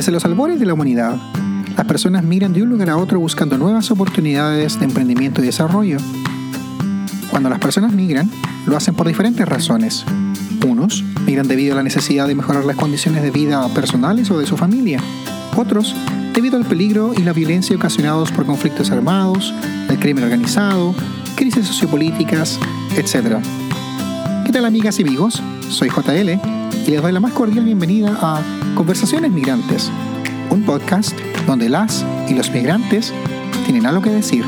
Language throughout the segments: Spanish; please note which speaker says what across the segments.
Speaker 1: Desde los albores de la humanidad, las personas migran de un lugar a otro buscando nuevas oportunidades de emprendimiento y desarrollo. Cuando las personas migran, lo hacen por diferentes razones. Unos migran debido a la necesidad de mejorar las condiciones de vida personales o de su familia. Otros debido al peligro y la violencia ocasionados por conflictos armados, el crimen organizado, crisis sociopolíticas, etc. ¿Qué tal amigas y amigos? Soy JL y les doy la más cordial bienvenida a Conversaciones Migrantes, un podcast donde las y los migrantes tienen algo que decir.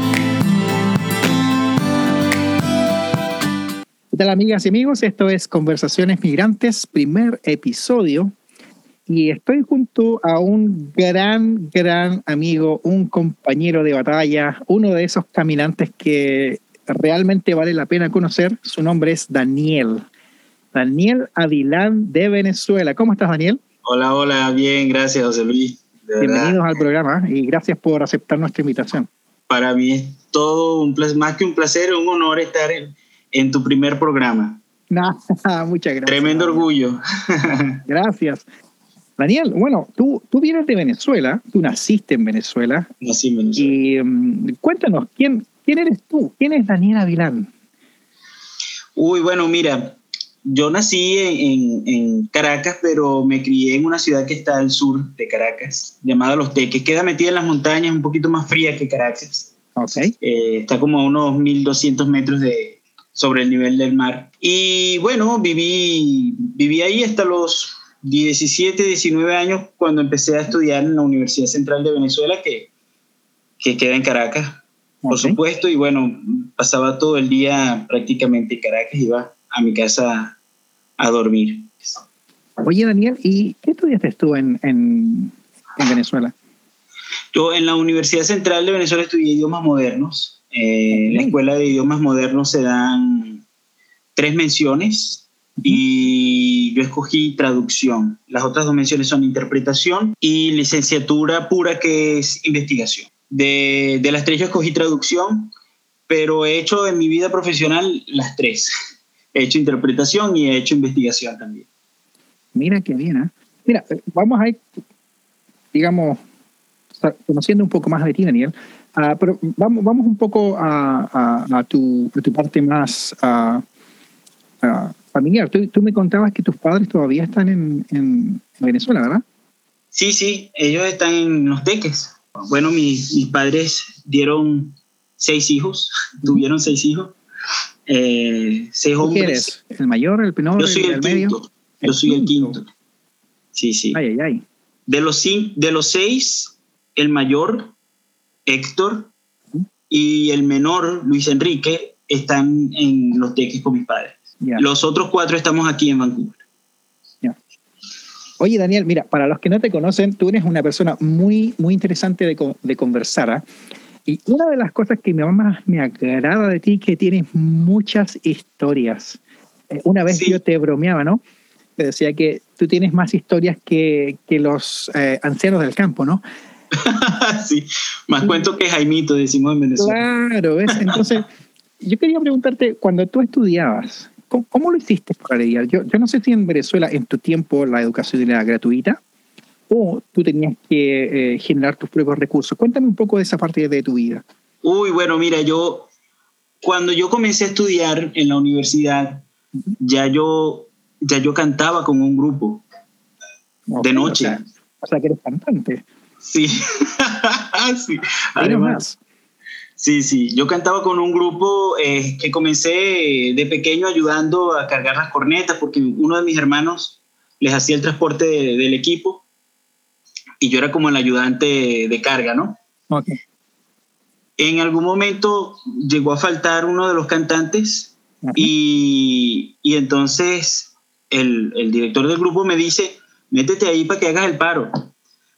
Speaker 1: ¿Qué tal amigas y amigos? Esto es Conversaciones Migrantes, primer episodio. Y estoy junto a un gran, gran amigo, un compañero de batalla, uno de esos caminantes que realmente vale la pena conocer. Su nombre es Daniel. Daniel Avilán de Venezuela. ¿Cómo estás, Daniel?
Speaker 2: Hola, hola, bien, gracias, José Luis.
Speaker 1: Bienvenidos al programa y gracias por aceptar nuestra invitación.
Speaker 2: Para mí es todo un placer, más que un placer, un honor estar en, tu primer programa.
Speaker 1: muchas gracias.
Speaker 2: Tremendo orgullo.
Speaker 1: gracias. Daniel, bueno, tú, tú vienes de Venezuela, tú naciste en Venezuela.
Speaker 2: Nací en Venezuela.
Speaker 1: Y um, cuéntanos, ¿quién, ¿quién eres tú? ¿Quién es Daniel Avilán?
Speaker 2: Uy, bueno, mira, yo nací en, Caracas, pero me crié en una ciudad que está al sur de Caracas, llamada Los Teques. Queda metida en las montañas, un poquito más fría que Caracas.
Speaker 1: Okay.
Speaker 2: Eh, está como a unos 1200 metros de, sobre el nivel del mar. Y bueno, viví, viví ahí hasta los 17, 19 años cuando empecé a estudiar en la Universidad Central de Venezuela, que, que queda en Caracas, por supuesto. Y bueno, pasaba todo el día prácticamente en Caracas, iba a mi casa a dormir.
Speaker 1: Oye, Daniel, ¿y qué estudiaste tú en, en, Venezuela?
Speaker 2: Yo en la Universidad Central de Venezuela estudié idiomas modernos. Eh, en la Escuela de Idiomas Modernos se dan tres menciones y yo escogí traducción. Las otras dos menciones son interpretación y licenciatura pura que es investigación. De, de las tres yo escogí traducción, pero he hecho en mi vida profesional las tres he hecho interpretación y he hecho investigación también.
Speaker 1: Mira qué bien, ¿eh? Mira, vamos a ir, digamos, conociendo un poco más de ti, Daniel. Uh, pero vamos, vamos un poco a, a, tu, a tu, parte más uh, familiar. Tú, tú, me contabas que tus padres todavía están en, en, Venezuela, ¿verdad?
Speaker 2: Sí, sí, ellos están en Los Teques. Bueno, mis, mis padres dieron seis hijos, tuvieron seis hijos. Eh, seis hombres.
Speaker 1: eres? ¿El mayor, el menor,
Speaker 2: Yo soy el, medio? Yo soy el quinto. Sí, sí.
Speaker 1: Ay, ay, ay.
Speaker 2: De los, de los seis, el mayor, Héctor, y el menor, Luis Enrique, están en los teques con mis padres. Los otros cuatro estamos aquí en Vancouver.
Speaker 1: Oye, Daniel, mira, para los que no te conocen, tú eres una persona muy, muy interesante de, de conversar. ¿ah? Y una de las cosas que más me agrada de ti es que tienes muchas historias. Eh, una vez yo te bromeaba, ¿no? Te decía que tú tienes más historias que, que los eh, ancianos del campo, ¿no?
Speaker 2: sí, más cuento que Jaimito, decimos en Venezuela.
Speaker 1: Claro, ¿ves? Entonces, yo quería preguntarte, cuando tú estudiabas, ¿cómo, lo hiciste para leer? Yo, yo no sé si en Venezuela en tu tiempo la educación era gratuita o tú tenías que eh, generar tus propios recursos. Cuéntame un poco de esa parte de tu vida.
Speaker 2: Uy, bueno, mira, yo cuando yo comencé a estudiar en la universidad, ya yo, ya yo cantaba con un grupo de noche.
Speaker 1: O sea, que eres cantante.
Speaker 2: Sí, sí. Además, sí, sí. Yo cantaba con un grupo eh, que comencé de pequeño ayudando a cargar las cornetas porque uno de mis hermanos les hacía el transporte del equipo y yo era como el ayudante de carga, ¿no?
Speaker 1: Okay.
Speaker 2: En algún momento llegó a faltar uno de los cantantes y, y, entonces el, el, director del grupo me dice, métete ahí para que hagas el paro.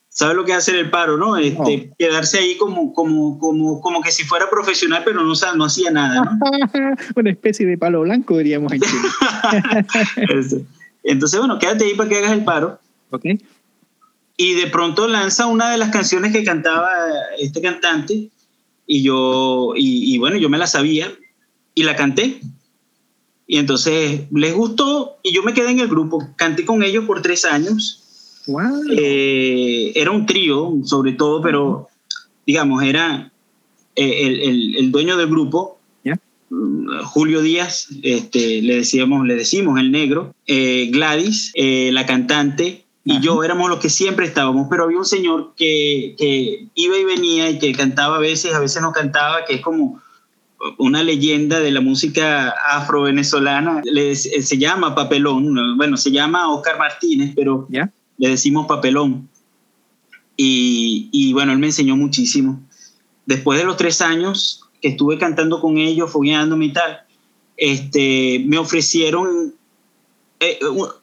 Speaker 2: ¿Sabes lo que es hacer el paro, no? Este, Quedarse ahí como, como, como, como que si fuera profesional, pero no, no hacía nada, ¿no?
Speaker 1: Una especie de palo blanco, diríamos en
Speaker 2: Entonces, bueno, quédate ahí para que hagas el paro.
Speaker 1: Okay
Speaker 2: y de pronto lanza una de las canciones que cantaba este cantante y yo, y, bueno, yo me la sabía y la canté. Y entonces les gustó y yo me quedé en el grupo. Canté con ellos por tres años Eh, era un trío, sobre todo, pero digamos, era el, el, dueño del grupo, mm, Julio Díaz, este, le, decíamos, le decimos el negro, eh, Gladys, eh, la cantante, y yo éramos los que siempre estábamos, pero había un señor que, que, iba y venía y que cantaba a veces, a veces no cantaba, que es como una leyenda de la música afro-venezolana, se llama Papelón, bueno, se llama Oscar Martínez, pero le decimos Papelón. Y, y, bueno, él me enseñó muchísimo. Después de los tres años que estuve cantando con ellos, fogueándome y tal, este, me ofrecieron eh,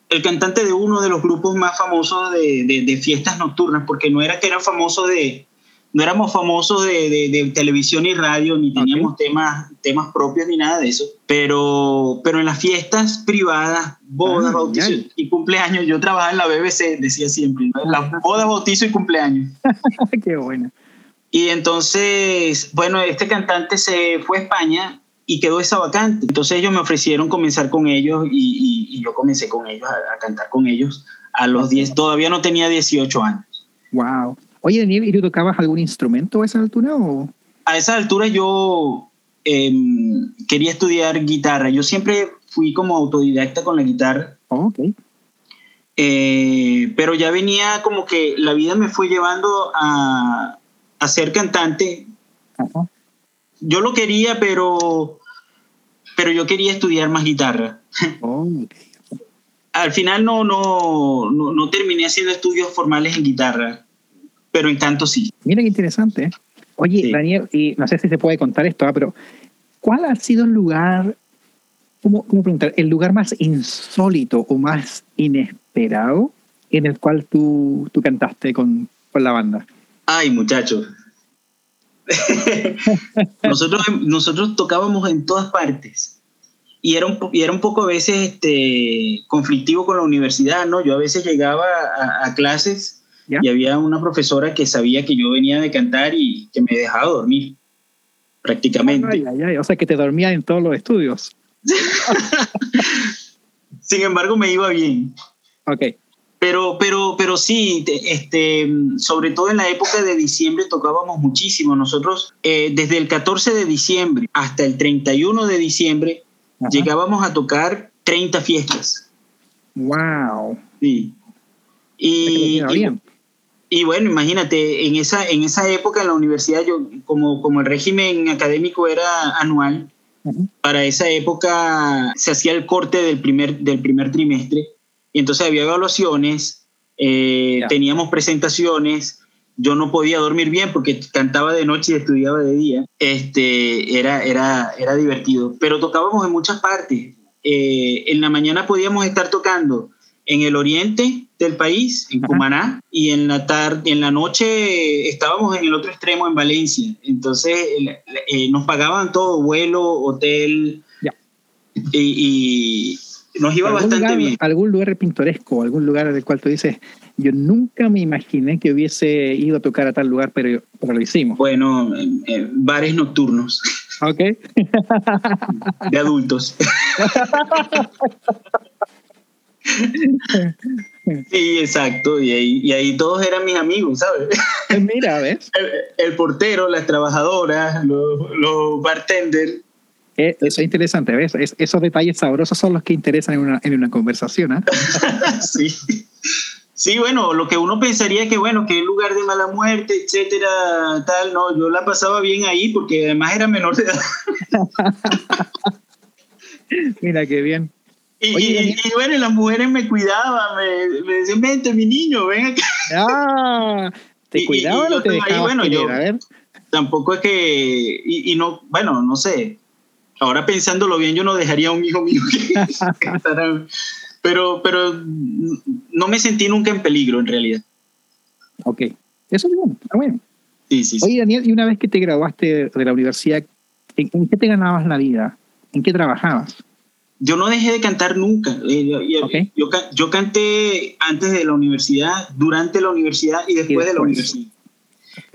Speaker 2: el cantante de uno de los grupos más famosos de, de, fiestas nocturnas, porque no era que eran famosos de, no éramos famosos de, de, televisión y radio, ni teníamos temas, temas propios ni nada de eso, pero, pero en las fiestas privadas, bodas, ah, bautizos y cumpleaños, yo trabajaba en la BBC, decía siempre, ¿no? las bodas, bautizo y cumpleaños.
Speaker 1: Qué bueno.
Speaker 2: Y entonces, bueno, este cantante se fue a España y quedó esa vacante. Entonces ellos me ofrecieron comenzar con ellos y, y, yo comencé con ellos, a, cantar con ellos a los 10, todavía no tenía 18 años.
Speaker 1: Wow. Oye, Daniel, ¿y tú tocabas algún instrumento a esa altura? O?
Speaker 2: A esa altura yo em, quería estudiar guitarra. Yo siempre fui como autodidacta con la guitarra.
Speaker 1: Oh, ok.
Speaker 2: Eh, pero ya venía como que la vida me fue llevando a, a ser cantante. Yo lo quería, pero, pero yo quería estudiar más guitarra. Oh, Al final no, no, no, no terminé haciendo estudios formales en guitarra pero en canto sí.
Speaker 1: Mira qué interesante. ¿eh? Oye, Daniel, y no sé si se puede contar esto, ¿ah? pero ¿cuál ha sido el lugar, cómo, cómo preguntar, el lugar más insólito o más inesperado en el cual tú, tú cantaste con, con la banda?
Speaker 2: Ay, muchachos. nosotros, nosotros tocábamos en todas partes y era un, y era un poco a veces este, conflictivo con la universidad, ¿no? Yo a veces llegaba a, a clases y había una profesora que sabía que yo venía de cantar y que me dejaba dormir, prácticamente.
Speaker 1: o sea, que te dormía en todos los estudios.
Speaker 2: Sin embargo, me iba bien.
Speaker 1: Ok.
Speaker 2: Pero, pero, pero sí, este, sobre todo en la época de diciembre tocábamos muchísimo. Nosotros, eh, desde el 14 de diciembre hasta el 31 de diciembre, llegábamos a tocar 30 fiestas.
Speaker 1: ¡Wow!
Speaker 2: Sí. Y, y bueno, imagínate, en esa, en esa época en la universidad, yo, como, como el régimen académico era anual, para esa época se hacía el corte del primer, del primer trimestre, y entonces había evaluaciones, eh, teníamos presentaciones, yo no podía dormir bien porque cantaba de noche y estudiaba de día, este, era, era, era divertido, pero tocábamos en muchas partes. Eh, en la mañana podíamos estar tocando en el oriente del país, en Cumaná, y en la tarde, en la noche estábamos en el otro extremo, en Valencia. Entonces eh, nos pagaban todo, vuelo, hotel, y, nos iba bastante bien.
Speaker 1: ¿Algún lugar pintoresco, algún lugar del cual tú dices, yo nunca me imaginé que hubiese ido a tocar a tal lugar, pero, pero lo hicimos?
Speaker 2: Bueno, bares nocturnos.
Speaker 1: Ok.
Speaker 2: de adultos. Sí, exacto, y ahí, y ahí todos eran mis amigos, ¿sabes?
Speaker 1: Eh, mira, ¿ves?
Speaker 2: El, portero, las trabajadoras, los, los bartenders.
Speaker 1: Eh, eso es interesante, ¿ves? esos detalles sabrosos son los que interesan en una, en una conversación, ¿eh?
Speaker 2: sí. Sí, bueno, lo que uno pensaría que, bueno, que el lugar de mala muerte, etcétera, tal, no, yo la pasaba bien ahí porque además era menor de edad.
Speaker 1: Mira, qué bien.
Speaker 2: Y, bueno, las mujeres me cuidaban, me, decían, vente mi niño, ven acá.
Speaker 1: Ah, ¿te cuidaban o te dejaban bueno, yo, a ver?
Speaker 2: Tampoco es que, y, no, bueno, no sé, ahora pensándolo bien, yo no dejaría a un hijo mío pero, pero no me sentí nunca en peligro en realidad.
Speaker 1: Ok, eso es bueno, está bueno.
Speaker 2: Sí, sí,
Speaker 1: Oye, Daniel, y una vez que te graduaste de la universidad, ¿en qué te ganabas la vida? ¿En qué trabajabas?
Speaker 2: yo no dejé de cantar nunca. Eh, yo, canté antes de la universidad, durante la universidad y después, de la universidad.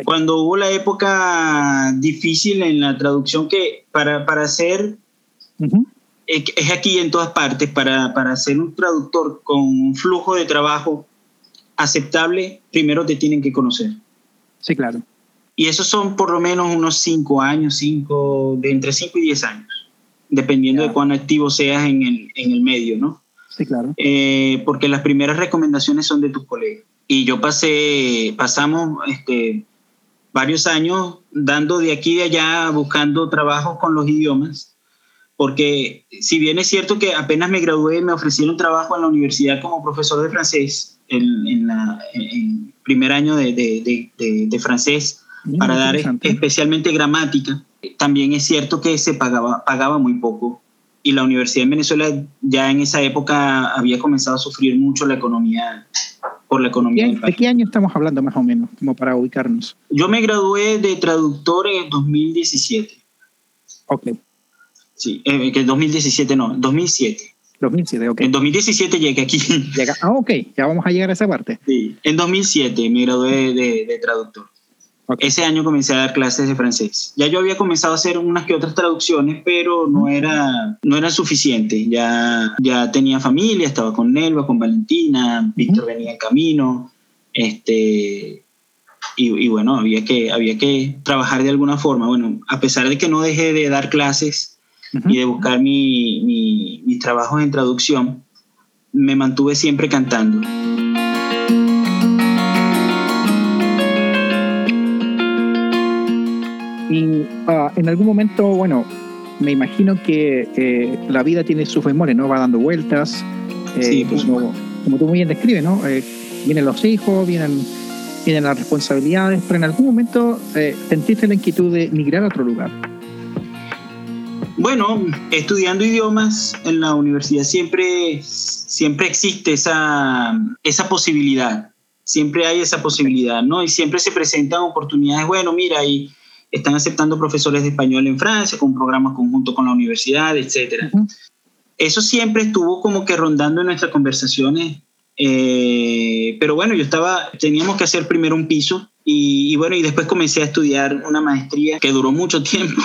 Speaker 2: Cuando hubo la época difícil en la traducción que para, para hacer, es aquí en todas partes, para, para ser un traductor con un flujo de trabajo aceptable, primero te tienen que conocer.
Speaker 1: Sí, claro.
Speaker 2: Y esos son por lo menos unos cinco años, cinco, de entre cinco y diez años, dependiendo de cuán activo seas en el, en el medio, ¿no?
Speaker 1: Sí, claro.
Speaker 2: Eh, porque las primeras recomendaciones son de tus colegas. Y yo pasé, pasamos este, varios años dando de aquí y de allá, buscando trabajo con los idiomas, porque si bien es cierto que apenas me gradué, me ofrecieron trabajo en la universidad como profesor de francés, en, en el primer año de, de, de, de francés, para dar especialmente gramática. También es cierto que se pagaba, pagaba muy poco y la Universidad de Venezuela ya en esa época había comenzado a sufrir mucho la economía por la economía
Speaker 1: ¿De qué año estamos hablando más o menos, como para ubicarnos?
Speaker 2: Yo me gradué de traductor en 2017.
Speaker 1: Ok.
Speaker 2: Sí, eh, que 2017 no, 2007.
Speaker 1: 2007, ok.
Speaker 2: En 2017 llegué aquí.
Speaker 1: Llega, ah, ok, ya vamos a llegar a esa parte.
Speaker 2: Sí, en 2007 me gradué de, de traductor. Ese año comencé a dar clases de francés. Ya yo había comenzado a hacer unas que otras traducciones, pero no era, no era suficiente. Ya, ya tenía familia, estaba con Nelva, con Valentina, Víctor venía en camino. Este, y, bueno, había que, había que trabajar de alguna forma. Bueno, a pesar de que no dejé de dar clases y de buscar mi, mi, mis trabajos en traducción, me mantuve siempre cantando.
Speaker 1: Y ah, en algún momento, bueno, me imagino que eh, la vida tiene sus memorias, ¿no? Va dando vueltas.
Speaker 2: Eh, sí,
Speaker 1: pues, como, como, tú muy bien describes, ¿no? Eh, vienen los hijos, vienen, vienen las responsabilidades, pero en algún momento sentiste la inquietud de migrar a otro lugar.
Speaker 2: Bueno, estudiando idiomas en la universidad siempre, siempre existe esa, esa posibilidad, siempre hay esa posibilidad, ¿no? Y siempre se presentan oportunidades, bueno, mira, y están aceptando profesores de español en Francia con programas conjuntos con la universidad, etc. Eso siempre estuvo como que rondando en nuestras conversaciones, eh, pero bueno, yo estaba, teníamos que hacer primero un piso y, bueno, y después comencé a estudiar una maestría que duró mucho tiempo,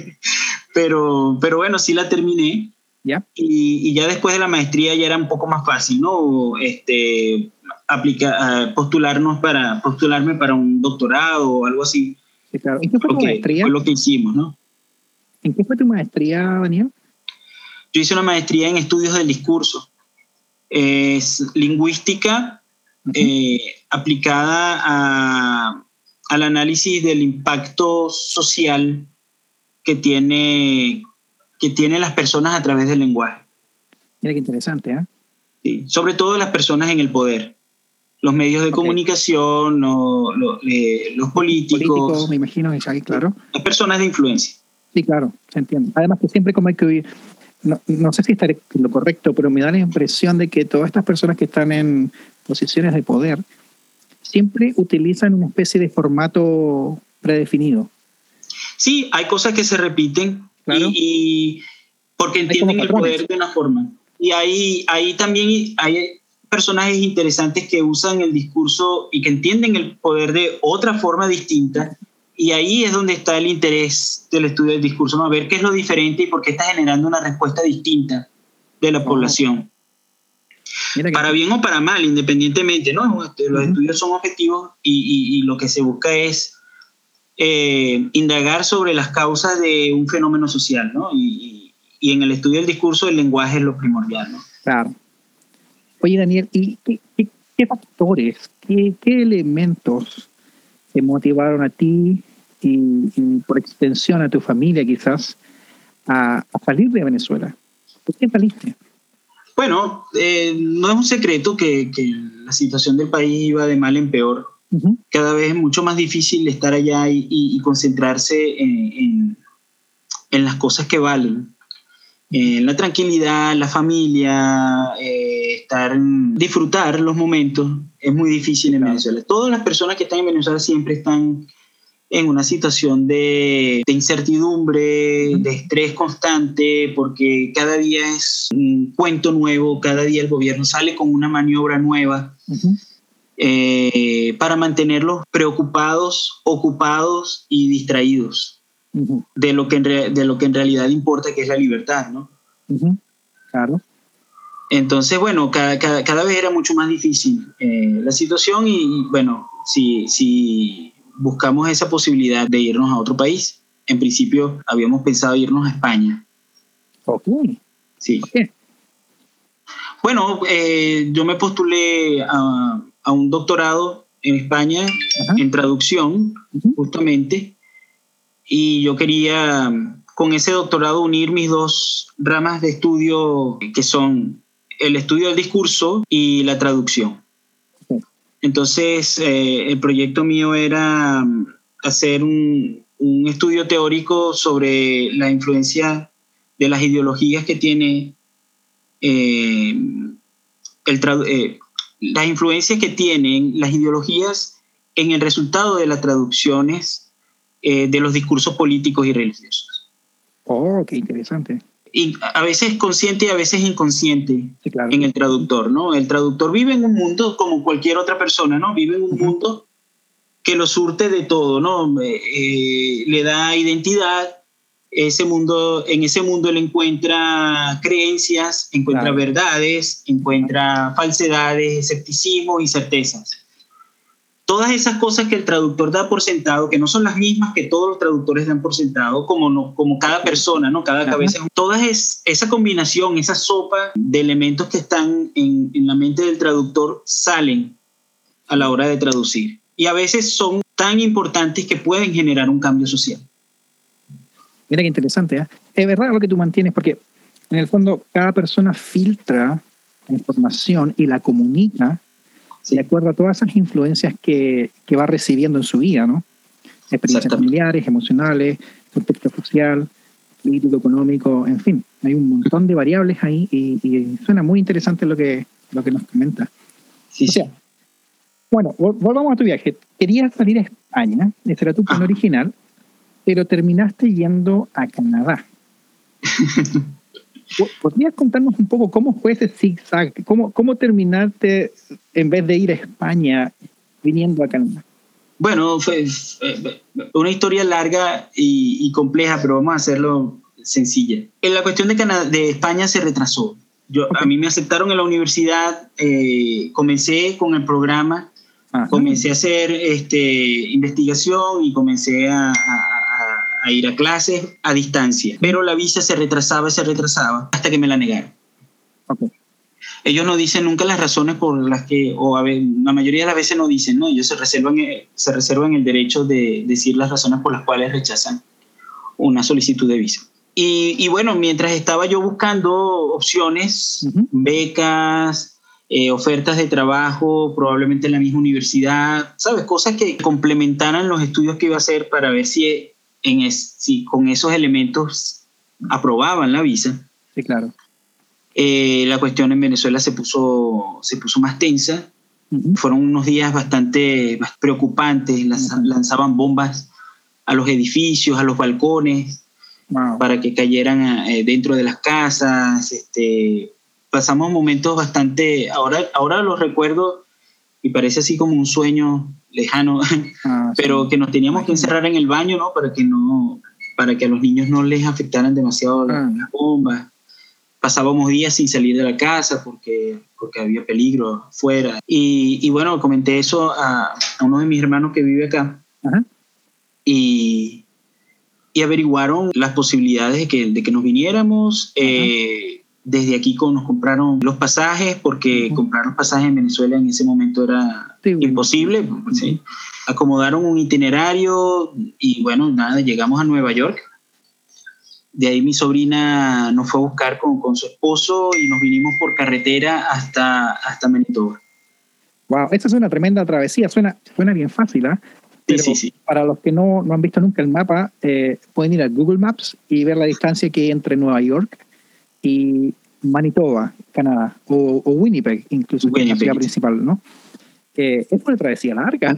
Speaker 2: pero, pero bueno, sí la terminé.
Speaker 1: ¿Ya?
Speaker 2: Y, ya después de la maestría ya era un poco más fácil, ¿no? Este, aplicar, postularnos para, postularme para un doctorado o algo así.
Speaker 1: ¿En qué fue tu maestría?
Speaker 2: Fue lo que hicimos, ¿no?
Speaker 1: ¿En qué fue tu maestría, Daniel?
Speaker 2: Yo hice una maestría en estudios del discurso. Es lingüística eh, aplicada a, al análisis del impacto social que tiene, que tienen las personas a través del lenguaje.
Speaker 1: Mira qué interesante, ¿eh?
Speaker 2: Sí, sobre todo las personas en el poder los medios de comunicación, eh, los políticos. Políticos,
Speaker 1: me imagino, claro.
Speaker 2: Las personas de influencia.
Speaker 1: Sí, claro, se entiende. Además que siempre como hay que oír, no, no sé si estaré lo correcto, pero me da la impresión de que todas estas personas que están en posiciones de poder siempre utilizan una especie de formato predefinido.
Speaker 2: Sí, hay cosas que se repiten y, porque entienden el poder de una forma. Y ahí, ahí también hay, personajes interesantes que usan el discurso y que entienden el poder de otra forma distinta. Y ahí es donde está el interés del estudio del discurso, ¿no? a ver qué es lo diferente y por qué está generando una respuesta distinta de la población. Para bien o para mal, independientemente, ¿no? Este, los estudios son objetivos y, lo que se busca es eh, indagar sobre las causas de un fenómeno social, ¿no? Y, y, en el estudio del discurso el lenguaje es lo primordial, ¿no?
Speaker 1: Claro. Oye, Daniel, ¿y qué, factores, qué, elementos te motivaron a ti y, por extensión a tu familia quizás a, salir de Venezuela? ¿Por qué saliste?
Speaker 2: Bueno, eh, no es un secreto que, la situación del país iba de mal en peor. Cada vez es mucho más difícil estar allá y, concentrarse en, las cosas que valen. En la tranquilidad, la familia, eh, estar, disfrutar los momentos es muy difícil en Venezuela. Todas las personas que están en Venezuela siempre están en una situación de, incertidumbre, de estrés constante, porque cada día es un cuento nuevo, cada día el gobierno sale con una maniobra nueva eh, para mantenerlos preocupados, ocupados y distraídos de, lo que en de lo que en realidad importa, que es la libertad, ¿no?
Speaker 1: Claro.
Speaker 2: Entonces, bueno, cada, cada, vez era mucho más difícil eh, la situación y, bueno, si, si buscamos esa posibilidad de irnos a otro país, en principio habíamos pensado irnos a España.
Speaker 1: Ok.
Speaker 2: Sí. Bueno, eh, yo me postulé a, a, un doctorado en España en traducción, justamente, y yo quería con ese doctorado unir mis dos ramas de estudio que son el estudio del discurso y la traducción. Entonces, eh, el proyecto mío era hacer un, un, estudio teórico sobre la influencia de las ideologías que tiene eh, el eh, las influencias que tienen las ideologías en el resultado de las traducciones de los discursos políticos y religiosos.
Speaker 1: Oh, qué interesante
Speaker 2: y a veces consciente y a veces inconsciente en el traductor, ¿no? El traductor vive en un mundo como cualquier otra persona, ¿no? Vive en un mundo que lo surte de todo, ¿no? Eh, eh, le da identidad, ese mundo, en ese mundo él encuentra creencias, encuentra verdades, encuentra falsedades, escepticismo y certezas todas esas cosas que el traductor da por sentado, que no son las mismas que todos los traductores dan por sentado, como, no, como cada persona, ¿no? cada cabeza, toda es, esa combinación, esa sopa de elementos que están en, en la mente del traductor salen a la hora de traducir. Y a veces son tan importantes que pueden generar un cambio social.
Speaker 1: Mira qué interesante. ¿eh? Es verdad lo que tú mantienes, porque en el fondo cada persona filtra información y la comunica de acuerdo a todas esas influencias que, que va recibiendo en su vida, ¿no? Experiencias familiares, emocionales, contexto social, político, económico, en fin, hay un montón de variables ahí y, suena muy interesante lo que, lo que nos comenta.
Speaker 2: Sí, sí.
Speaker 1: Bueno, volvamos a tu viaje. Querías salir a España, ese era tu plan ah. original, pero terminaste yendo a Canadá. ¿Podrías contarnos un poco cómo fue ese zigzag? ¿Cómo, ¿Cómo terminaste en vez de ir a España viniendo a Canadá?
Speaker 2: Bueno, fue una historia larga y, compleja, pero vamos a hacerlo sencilla. En la cuestión de, Canadá, de España se retrasó. Yo, A mí me aceptaron en la universidad, eh, comencé con el programa, comencé a hacer este, investigación y comencé a a ir a clases a distancia, pero la visa se retrasaba se retrasaba hasta que me la negaron. Ellos no dicen nunca las razones por las que, o a ver, la mayoría de las veces no dicen, ¿no? Ellos se reservan, eh, se reservan el derecho de decir las razones por las cuales rechazan una solicitud de visa. Y, y bueno, mientras estaba yo buscando opciones, becas, eh, ofertas de trabajo, probablemente en la misma universidad, ¿sabes? Cosas que complementaran los estudios que iba a hacer para ver si en si con esos elementos aprobaban la visa.
Speaker 1: Sí, claro.
Speaker 2: Eh, la cuestión en Venezuela se puso, se puso más tensa. Fueron unos días bastante preocupantes. Lanzaban bombas a los edificios, a los balcones, para que cayeran eh, dentro de las casas. Este, pasamos momentos bastante. Ahora, ahora los recuerdo y parece así como un sueño lejano, ah, pero que nos teníamos que encerrar en el baño, ¿no? Para que no, para que a los niños no les afectaran demasiado las ah. bombas. Pasábamos días sin salir de la casa porque, porque había peligro fuera. Y, y bueno, comenté eso a, a, uno de mis hermanos que vive acá. Y, y averiguaron las posibilidades de que, de que nos viniéramos. Eh, desde aquí nos compraron los pasajes, porque comprar los pasajes en Venezuela en ese momento era imposible. ¿sí? Acomodaron un itinerario y bueno, nada, llegamos a Nueva York. De ahí mi sobrina nos fue a buscar con, con su esposo y nos vinimos por carretera hasta, hasta Manitoba.
Speaker 1: Wow, esta es una tremenda travesía, suena, suena bien fácil, ¿ah?
Speaker 2: sí, sí, sí.
Speaker 1: Para los que no, no han visto nunca el mapa, eh, pueden ir a Google Maps y ver la distancia que hay entre Nueva York y Manitoba, Canadá, o, Winnipeg, incluso, que es la ciudad principal, ¿no? es una travesía larga.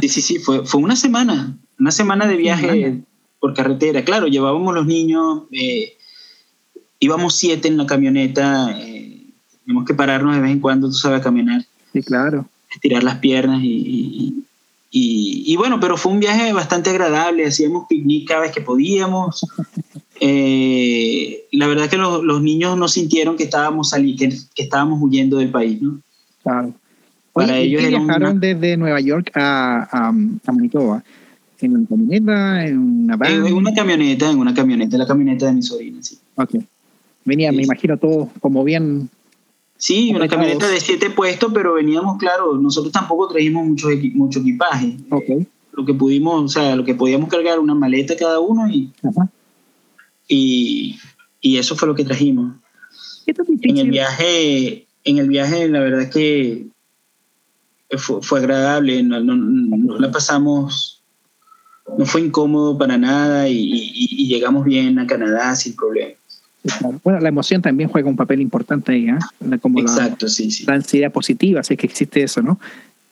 Speaker 2: Sí, sí, sí, fue, fue una semana, una semana de viaje por carretera. Claro, llevábamos los niños, eh, íbamos siete en la camioneta, eh, teníamos que pararnos de vez en cuando, tú sabes, caminar.
Speaker 1: Sí, claro.
Speaker 2: Estirar las piernas y, y, y, bueno, pero fue un viaje bastante agradable, hacíamos picnic cada vez que podíamos. eh, la verdad que los, los, niños no sintieron que estábamos, salí, que, que, estábamos huyendo del país, ¿no?
Speaker 1: Claro. Para ellos viajaron una... desde Nueva York a, a, a, Manitoba? ¿En una camioneta? ¿En una van?
Speaker 2: En, una camioneta, en una camioneta, la camioneta de mi sobrina, sí.
Speaker 1: Ok. Venía, sí. me imagino, todos como bien...
Speaker 2: Sí, una camioneta de siete puestos, pero veníamos, claro, nosotros tampoco trajimos mucho, mucho equipaje.
Speaker 1: Ok.
Speaker 2: Lo que pudimos, o sea, lo que podíamos cargar, una maleta cada uno y...
Speaker 1: Ajá.
Speaker 2: Y, y, eso fue lo que trajimos. En el viaje, en el viaje la verdad que fue, fue agradable, no, no, no, la pasamos, no fue incómodo para nada y, y, y, llegamos bien a Canadá sin problemas.
Speaker 1: Bueno, la emoción también juega un papel importante ahí, ¿eh? Como
Speaker 2: Exacto,
Speaker 1: la,
Speaker 2: sí, sí.
Speaker 1: La ansiedad positiva, sé que existe eso, ¿no?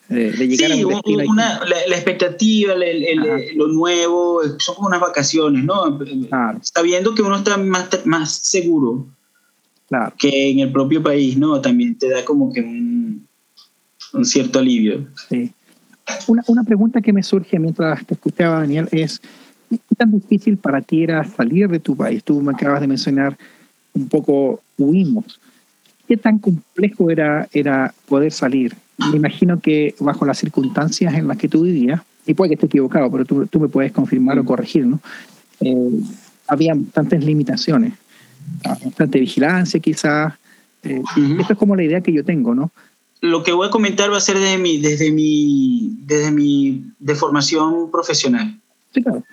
Speaker 2: Eh, de llegar sí, a un una, la, la, expectativa, el, el, lo nuevo, son como unas vacaciones, ¿no?
Speaker 1: Claro.
Speaker 2: Sabiendo que uno está más, más seguro
Speaker 1: claro.
Speaker 2: que en el propio país, ¿no? También te da como que un, un cierto alivio.
Speaker 1: Sí. Una, una, pregunta que me surge mientras te escuchaba, Daniel, es ¿qué tan difícil para ti era salir de tu país? Tú me acabas de mencionar un poco huimos. ¿Qué tan complejo era, era poder salir? Me imagino que bajo las circunstancias en las que tú vivías, y puede que esté equivocado, pero tú, tú me puedes confirmar mm. o corregir, ¿no? Eh, había bastantes limitaciones, bastante vigilancia quizás. Eh, uh -huh. Esto es como la idea que yo tengo, ¿no?
Speaker 2: Lo que voy a comentar va a ser desde mi, desde mi, desde mi de formación profesional.
Speaker 1: Sí, claro.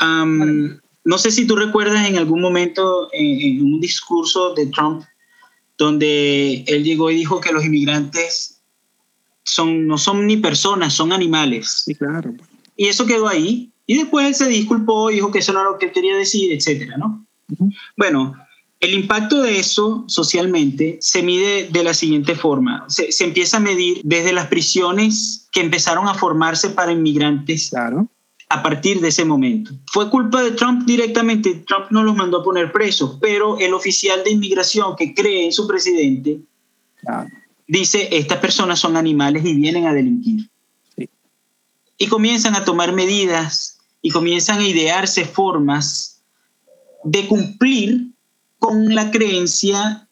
Speaker 2: Um, vale. No sé si tú recuerdas en algún momento en, en un discurso de Trump donde él llegó y dijo que los inmigrantes son, no son ni personas, son animales.
Speaker 1: Sí, claro.
Speaker 2: Y eso quedó ahí. Y después él se disculpó, dijo que eso no era lo que él quería decir, etcétera, ¿no?
Speaker 1: Uh -huh.
Speaker 2: Bueno, el impacto de eso socialmente se mide de la siguiente forma. Se, se, empieza a medir desde las prisiones que empezaron a formarse para inmigrantes.
Speaker 1: Claro.
Speaker 2: A partir de ese momento. Fue culpa de Trump directamente. Trump no los mandó a poner presos, pero el oficial de inmigración que cree en su presidente
Speaker 1: claro.
Speaker 2: dice: Estas personas son animales y vienen a delinquir.
Speaker 1: Sí.
Speaker 2: Y comienzan a tomar medidas y comienzan a idearse formas de cumplir con la creencia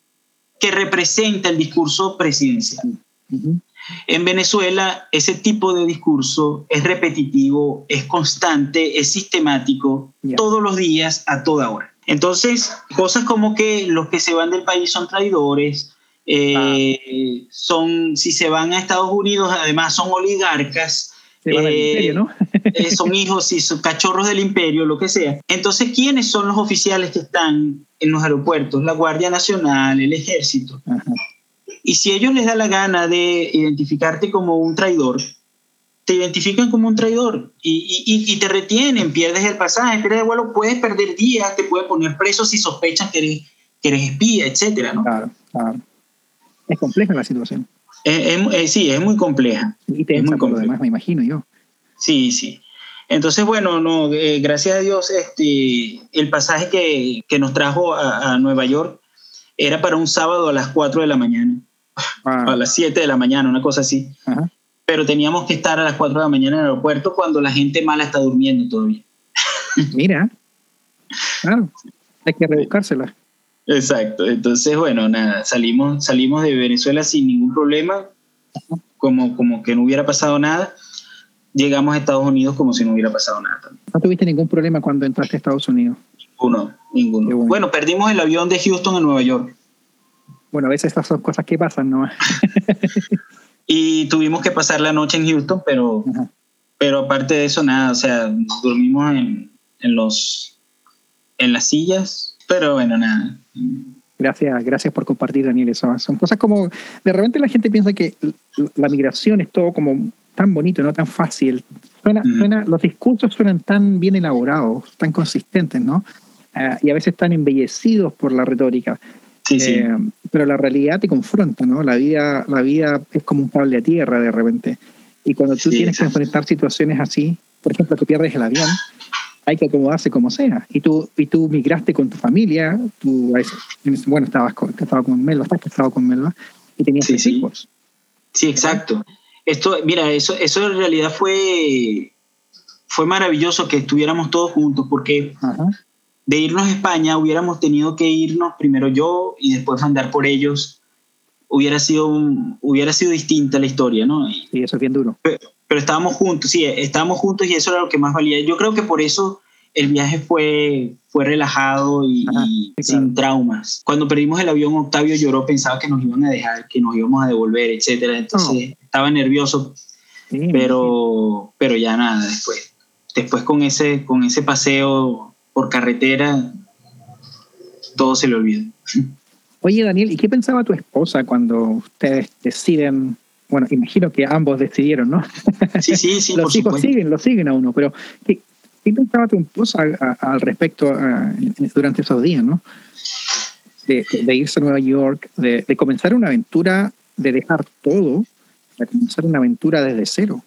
Speaker 2: que representa el discurso presidencial.
Speaker 1: Uh -huh.
Speaker 2: En Venezuela ese tipo de discurso es repetitivo, es constante, es sistemático,
Speaker 1: yeah.
Speaker 2: todos los días, a toda hora. Entonces, cosas como que los que se van del país son traidores, eh, ah. son, si se van a Estados Unidos, además son oligarcas,
Speaker 1: se van eh, imperio, ¿no?
Speaker 2: eh, son hijos y son cachorros del imperio, lo que sea. Entonces, ¿quiénes son los oficiales que están en los aeropuertos? La Guardia Nacional, el Ejército.
Speaker 1: Ajá.
Speaker 2: Y si a ellos les da la gana de identificarte como un traidor, te identifican como un traidor y, y, y te retienen, pierdes el pasaje, pierdes el vuelo, puedes perder días, te pueden poner preso si sospechan que eres, que eres espía, etcétera, ¿no?
Speaker 1: Claro, claro. Es compleja la situación.
Speaker 2: Es, sí, es muy compleja.
Speaker 1: Y te
Speaker 2: es muy
Speaker 1: compleja. Demás, me imagino yo.
Speaker 2: Sí, sí. Entonces, bueno, no, eh, gracias a Dios, este, el pasaje que, que nos trajo a, a, Nueva York era para un sábado a las 4 de la mañana, ah. a las 7 de la mañana, una cosa así.
Speaker 1: Ajá.
Speaker 2: Pero teníamos que estar a las 4 de la mañana en el aeropuerto cuando la gente mala está durmiendo todavía.
Speaker 1: Mira, claro, hay que rebuscársela.
Speaker 2: Exacto, entonces, bueno, nada, salimos, salimos de Venezuela sin ningún problema, como, como que no hubiera pasado nada llegamos a Estados Unidos como si no hubiera pasado nada.
Speaker 1: ¿No tuviste ningún problema cuando entraste a Estados Unidos?
Speaker 2: Ninguno, ninguno. Bueno. bueno. perdimos el avión de Houston a Nueva York.
Speaker 1: Bueno, a veces estas son cosas que pasan, ¿no?
Speaker 2: y tuvimos que pasar la noche en Houston, pero, pero aparte de eso, nada, o sea, dormimos en, en, los, en las sillas, pero bueno, nada.
Speaker 1: Gracias, gracias por compartir, Daniel. Eso son cosas como, de repente la gente piensa que la migración es todo como tan bonito, no tan fácil. Suena, uh -huh. suena, los discursos suenan tan bien elaborados, tan consistentes, ¿no? Uh, y a veces tan embellecidos por la retórica.
Speaker 2: Sí, eh, sí.
Speaker 1: Pero la realidad te confronta, ¿no? La vida, la vida es como un cable a tierra de repente. Y cuando tú sí, tienes que enfrentar situaciones así, por ejemplo, que pierdes el avión, hay que acomodarse como sea. Y tú, y tú migraste con tu familia, tú, bueno, estabas con, estaba con Melba, estás casado con Melba, y tenías
Speaker 2: sí,
Speaker 1: sí. hijos.
Speaker 2: Sí, exacto esto, mira, eso, eso en realidad fue, fue maravilloso que estuviéramos todos juntos porque de irnos a España hubiéramos tenido que irnos primero yo y después mandar por ellos, hubiera sido, hubiera sido distinta la historia, ¿no?
Speaker 1: Sí, eso es bien duro.
Speaker 2: Pero, pero, estábamos juntos, sí, estábamos juntos y eso era lo que más valía. Yo creo que por eso el viaje fue, fue relajado y,
Speaker 1: Ajá,
Speaker 2: y
Speaker 1: sí, claro.
Speaker 2: sin traumas. Cuando perdimos el avión, Octavio lloró, pensaba que nos iban a dejar, que nos íbamos a devolver, etcétera. Entonces estaba nervioso,
Speaker 1: Sí,
Speaker 2: pero, pero ya nada, después. Después con ese, con ese paseo por carretera, todo se le olvidó.
Speaker 1: Oye, Daniel, ¿y qué pensaba tu esposa cuando ustedes deciden? Bueno, imagino que ambos decidieron, ¿no?
Speaker 2: Sí, sí, sí,
Speaker 1: los
Speaker 2: por
Speaker 1: hijos
Speaker 2: supuesto.
Speaker 1: siguen, lo siguen a uno, pero ¿qué, qué pensaba a- al respecto a- durante esos días, ¿no? De, de irse a Nueva York, de, de comenzar una aventura, de dejar todo, de comenzar una aventura desde cero.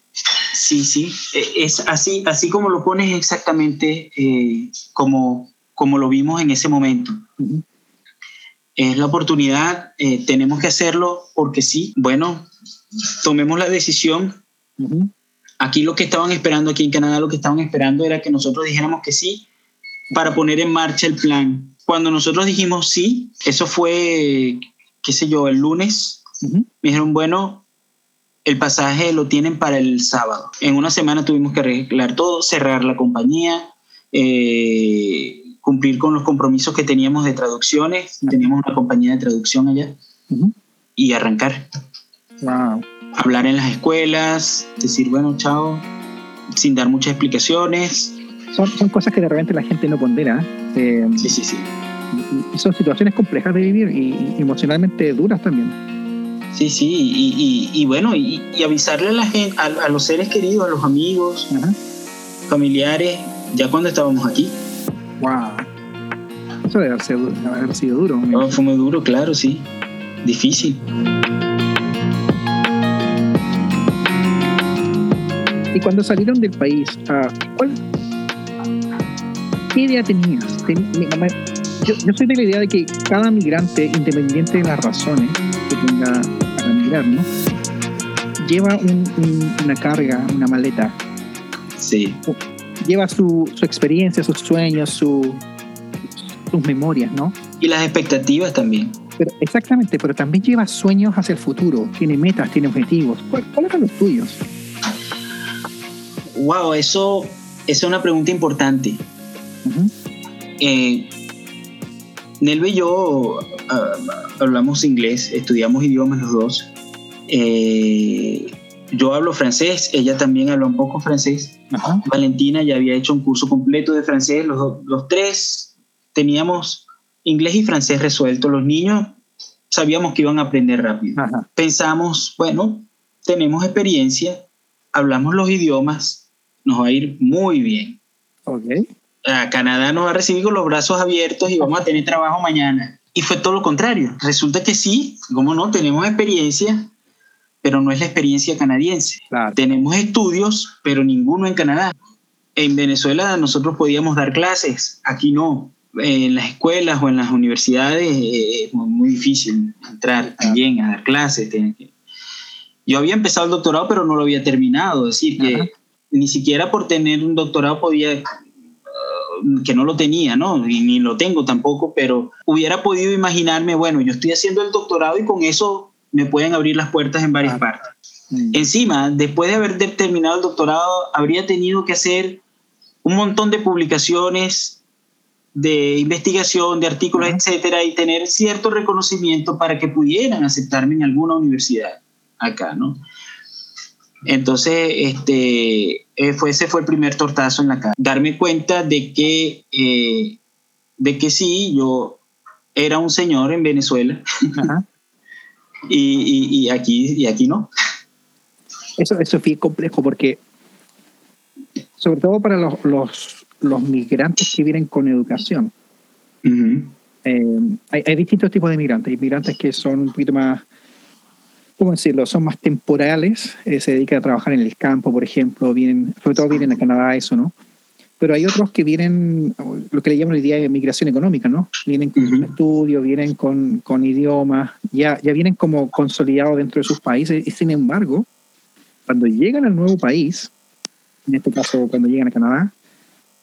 Speaker 2: Sí, sí, eh, es así, así como lo pones exactamente eh, como, como lo vimos en ese momento.
Speaker 1: Ujú.
Speaker 2: Es la oportunidad, eh, tenemos que hacerlo porque sí. Bueno, tomemos la decisión. Aquí lo que estaban esperando, aquí en Canadá lo que estaban esperando era que nosotros dijéramos que sí para poner en marcha el plan. Cuando nosotros dijimos sí, eso fue, qué sé yo, el lunes,
Speaker 1: Ujú.
Speaker 2: me dijeron, bueno, el pasaje lo tienen para el sábado. En una semana tuvimos que arreglar todo, cerrar la compañía, eh, cumplir con los compromisos que teníamos de traducciones. Teníamos una compañía de traducción allá y arrancar.
Speaker 1: Wow.
Speaker 2: Hablar en las escuelas, decir, bueno, chao, sin dar muchas explicaciones.
Speaker 1: Son, son cosas que de repente la gente no pondera. ¿eh?
Speaker 2: Sí, sí, sí.
Speaker 1: son situaciones complejas de vivir y, y emocionalmente duras también.
Speaker 2: Sí, sí, y, y- y bueno, y, avisarle a la gente, a, a los seres queridos, a los amigos,
Speaker 1: Ajá.
Speaker 2: familiares, ya cuando estábamos aquí.
Speaker 1: Wow. Eso debe haber sido, debe haber sido duro.
Speaker 2: fue muy duro, claro, sí. Difícil.
Speaker 1: Y cuando salieron del país, ah, ¿cuál, ¿qué idea tenías? Ten- mi mamá- yo, yo soy de la idea de que cada migrante, independiente de las razones que tenga para migrar, ¿no? lleva un- un- una carga, una maleta,
Speaker 2: Sí,
Speaker 1: lleva su, su experiencia, sus sueños, su- sus memorias, ¿no?
Speaker 2: y las expectativas también.
Speaker 1: Pero, exactamente, pero también lleva sueños hacia el futuro, tiene metas, tiene objetivos. ¿Cuál- ¿Cuáles eran los tuyos?
Speaker 2: Wow, eso, esa es una pregunta importante.
Speaker 1: Ujú.
Speaker 2: Eh, Nelva y yo ah, hablamos inglés, estudiamos idiomas los dos. Eh, yo hablo francés, ella también habla un poco francés.
Speaker 1: Ajá.
Speaker 2: Valentina ya había hecho un curso completo de francés, los, los tres teníamos inglés y francés resuelto. Los niños sabíamos que iban a aprender rápido.
Speaker 1: Ajá.
Speaker 2: Pensamos, bueno, tenemos experiencia, hablamos los idiomas, nos va a ir muy bien.
Speaker 1: Ok.
Speaker 2: A Canadá nos va a recibir con los brazos abiertos y vamos a tener trabajo mañana. Y fue todo lo contrario. Resulta que sí, como no, tenemos experiencia, pero no es la experiencia canadiense.
Speaker 1: Claro.
Speaker 2: Tenemos estudios, pero ninguno en Canadá. En Venezuela nosotros podíamos dar clases, aquí no. En las escuelas o en las universidades eh, es muy, difícil entrar también a dar clases. Yo había empezado el doctorado, pero no lo había terminado. Es decir, que. Ni siquiera por tener un doctorado podía, eh, que no lo tenía, ¿no? Y ni lo tengo tampoco, pero hubiera podido imaginarme, bueno, yo estoy haciendo el doctorado y con eso me pueden abrir las puertas en varias partes.
Speaker 1: Mm.
Speaker 2: Encima, después de haber terminado el doctorado, habría tenido que hacer un montón de publicaciones, de investigación, de artículos, etcétera, y tener cierto reconocimiento para que pudieran aceptarme en alguna universidad acá, ¿no? Entonces, este, eh, fue, ese fue el primer tortazo en la cara. Darme cuenta de que, eh, de que sí, yo era un señor en Venezuela
Speaker 1: Ajá.
Speaker 2: y, y- y aquí, y aquí no.
Speaker 1: Eso, eso es bien complejo porque, sobre todo para los, los, los migrantes que vienen con educación, eh, hay, hay distintos tipos de migrantes. Hay migrantes que son un poquito más, ¿cómo decirlo? Son más temporales, eh, se dedican a trabajar en el campo, por ejemplo, vienen, sobre todo vienen a Canadá, eso, ¿no? Pero hay otros que vienen, lo que le llaman hoy día migración económica, ¿no? Vienen con
Speaker 2: Ujú.
Speaker 1: estudios, vienen con, con idiomas, ya, ya vienen como consolidados dentro de sus países y sin embargo, cuando llegan al nuevo país, en este caso cuando llegan a Canadá,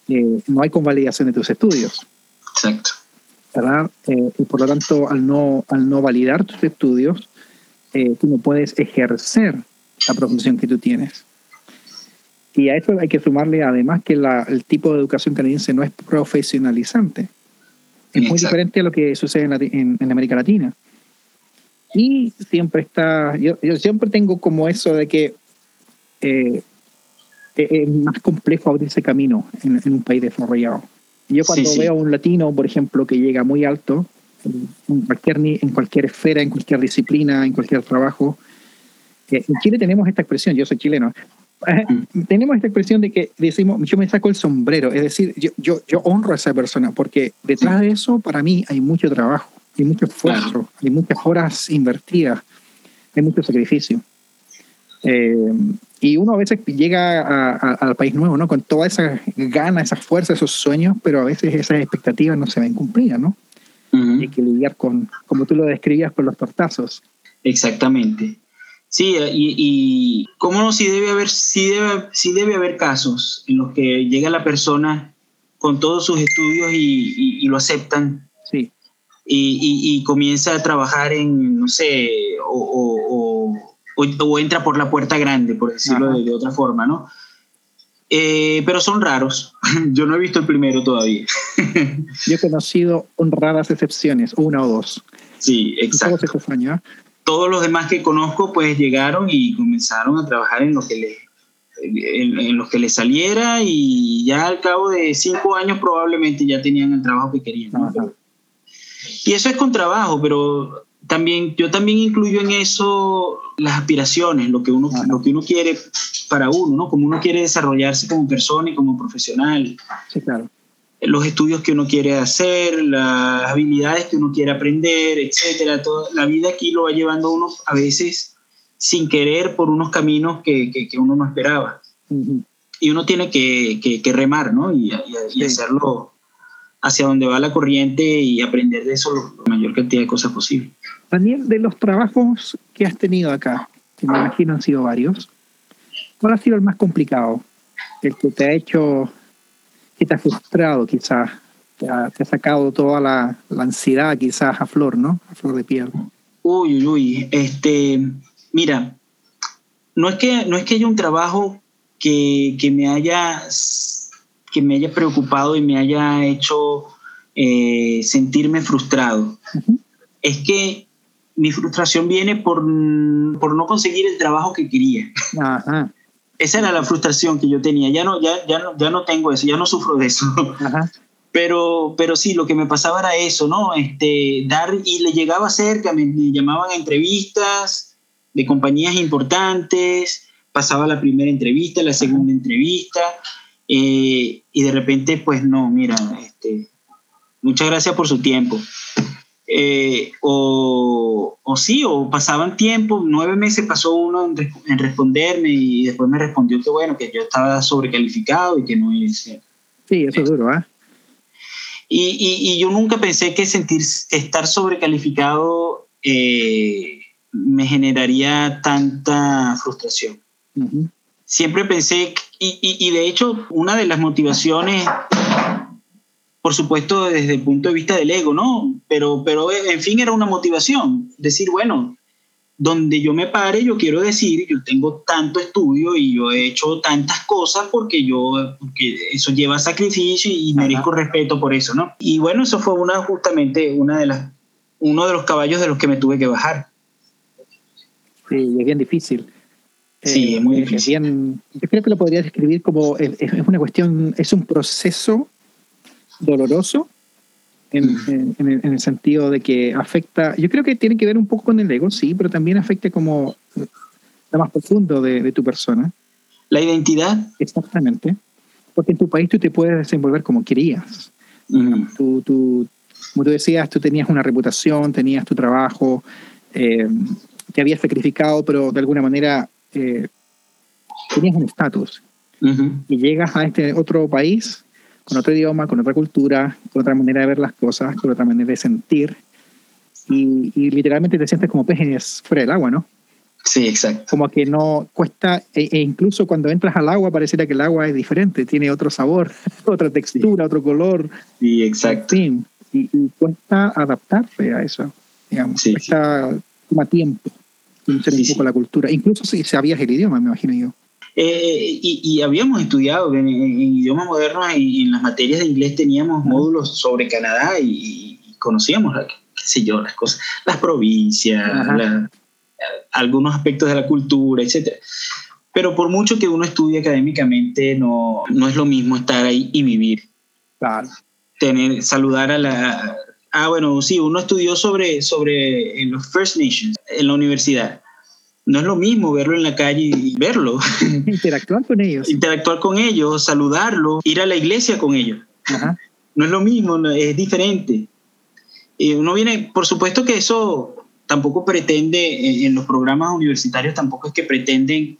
Speaker 1: eh, no hay convalidación de tus estudios.
Speaker 2: Exacto.
Speaker 1: ¿verdad? Eh, y por lo tanto, al no, al no validar tus estudios, eh, tú no puedes ejercer la profesión que tú tienes. Y a eso hay que sumarle además que la, el tipo de educación canadiense no es profesionalizante. Es muy diferente a lo que sucede en, en, América Latina. Y siempre está, yo, yo, siempre tengo como eso de que eh, es más complejo abrirse camino en, en un país desarrollado. Yo cuando veo a un latino, por ejemplo, que llega muy alto, en cualquier, en cualquier esfera, en cualquier disciplina, en cualquier trabajo, en Chile tenemos esta expresión, yo soy chileno, mm. tenemos esta expresión de que decimos, yo me saco el sombrero, es decir, yo, yo, yo honro a esa persona, porque detrás de eso, para mí, hay mucho trabajo, hay mucho esfuerzo, hay muchas horas invertidas, hay mucho sacrificio. Eh, y uno a veces llega al país nuevo, ¿no? Con toda esa gana, esa fuerza, esos sueños, pero a veces esas expectativas no se ven cumplidas, ¿no? Hay que lidiar con, como tú lo describías, con los tortazos.
Speaker 2: Exactamente. Sí, y, y cómo no, si debe haber, si debe, si debe haber casos en los que llega la persona con todos sus estudios y, y lo aceptan.
Speaker 1: Sí.
Speaker 2: Y, comienza a trabajar en, no sé, o, o, o, entra por la puerta grande, por decirlo de, de, otra forma, ¿no? Eh, pero son raros. Yo no he visto el primero todavía.
Speaker 1: Yo he conocido honradas excepciones, una o dos.
Speaker 2: Sí, exacto.
Speaker 1: Todos años.
Speaker 2: Todos los demás que conozco, pues llegaron y comenzaron a trabajar en lo que les en, lo que les saliera y ya al cabo de cinco años probablemente ya tenían el trabajo que querían. Y eso es con trabajo, pero también yo también incluyo en eso las aspiraciones, lo que uno, lo que uno quiere para uno, ¿no? Como uno quiere desarrollarse como persona y como profesional.
Speaker 1: Sí, claro.
Speaker 2: Los estudios que uno quiere hacer, las habilidades que uno quiere aprender, etcétera. Toda, la vida aquí lo va llevando uno a veces sin querer por unos caminos que, que, uno no esperaba. Y uno tiene que, que, remar, ¿no? Y, y, hacerlo hacia donde va la corriente y aprender de eso la mayor cantidad de cosas posible.
Speaker 1: Daniel, de los trabajos que has tenido acá, que me imagino han sido varios, ¿cuál ha sido el más complicado? El que te ha hecho, que te ha frustrado quizás, te ha, sacado toda la, ansiedad quizás a flor, ¿no? A flor de piel.
Speaker 2: Uy, uy, uy. Este, mira, no es que, no es que haya un trabajo que, que me haya que me haya preocupado y me haya hecho eh, sentirme frustrado. Es que mi frustración viene por, por, no conseguir el trabajo que quería. Esa era la frustración que yo tenía. Ya no, ya, ya, no, ya no tengo eso, ya no sufro de eso. Pero, pero sí, lo que me pasaba era eso, ¿no? Este, dar, y le llegaba cerca, me, me llamaban a entrevistas de compañías importantes, pasaba la primera entrevista, la segunda entrevista, eh, y de repente, pues no, mira, este, muchas gracias por su tiempo. Eh, o, o, sí, o pasaban tiempo, nueve meses pasó uno en, responderme y después me respondió que bueno, que yo estaba sobrecalificado y que no hice.
Speaker 1: Sí, eso es duro, ¿eh?
Speaker 2: Y, y, y, yo nunca pensé que sentir estar sobrecalificado eh, me generaría tanta frustración. Siempre pensé y, y, de hecho, una de las motivaciones, por supuesto, desde el punto de vista del ego, ¿no? Pero, pero en fin, era una motivación. Decir, bueno, donde yo me pare, yo quiero decir, yo tengo tanto estudio y yo he hecho tantas cosas porque yo, porque eso lleva sacrificio y merezco respeto por eso, ¿no? Y bueno, eso fue una, justamente una de las, uno de los caballos de los que me tuve que bajar.
Speaker 1: Sí, es bien difícil.
Speaker 2: Sí, es muy eh, difícil.
Speaker 1: yo creo que lo podría describir como es, una cuestión, es un proceso doloroso en, en, el, sentido de que afecta, yo creo que tiene que ver un poco con el ego, sí, pero también afecta como lo más profundo de, tu persona.
Speaker 2: La identidad.
Speaker 1: Exactamente. Porque en tu país tú te puedes desenvolver como querías. tú, tú, como tú decías, tú tenías una reputación, tenías tu trabajo, eh, te habías sacrificado, pero de alguna manera eh, tenías un estatus y llegas a este otro país con otro idioma, con otra cultura, con otra manera de ver las cosas, con otra manera de sentir y, literalmente te sientes como pejes fuera del agua, ¿no?
Speaker 2: Sí, exacto.
Speaker 1: Como que no cuesta, e, e, incluso cuando entras al agua pareciera que el agua es diferente, tiene otro sabor, otra textura, otro color.
Speaker 2: Sí, exacto.
Speaker 1: y, cuesta adaptarse a eso, digamos. cuesta, toma tiempo conocer un poco la cultura, incluso si sabías el idioma, me imagino yo.
Speaker 2: Eh, y, habíamos estudiado en, idiomas modernos y en las materias de inglés teníamos módulos sobre Canadá y, conocíamos, qué sé yo, las cosas, las provincias, algunos aspectos de la cultura, etc. Pero por mucho que uno estudie académicamente, no, no es lo mismo estar ahí y vivir.
Speaker 1: Claro.
Speaker 2: Tener, saludar a la... Ah, bueno, sí, uno estudió sobre, sobre en los First Nations en la universidad no es lo mismo verlo en la calle y verlo.
Speaker 1: Interactuar con ellos.
Speaker 2: Interactuar con ellos, saludarlo, ir a la iglesia con ellos. No es lo mismo, es diferente. Y uno viene, por supuesto que eso tampoco pretende, en los programas universitarios tampoco es que pretenden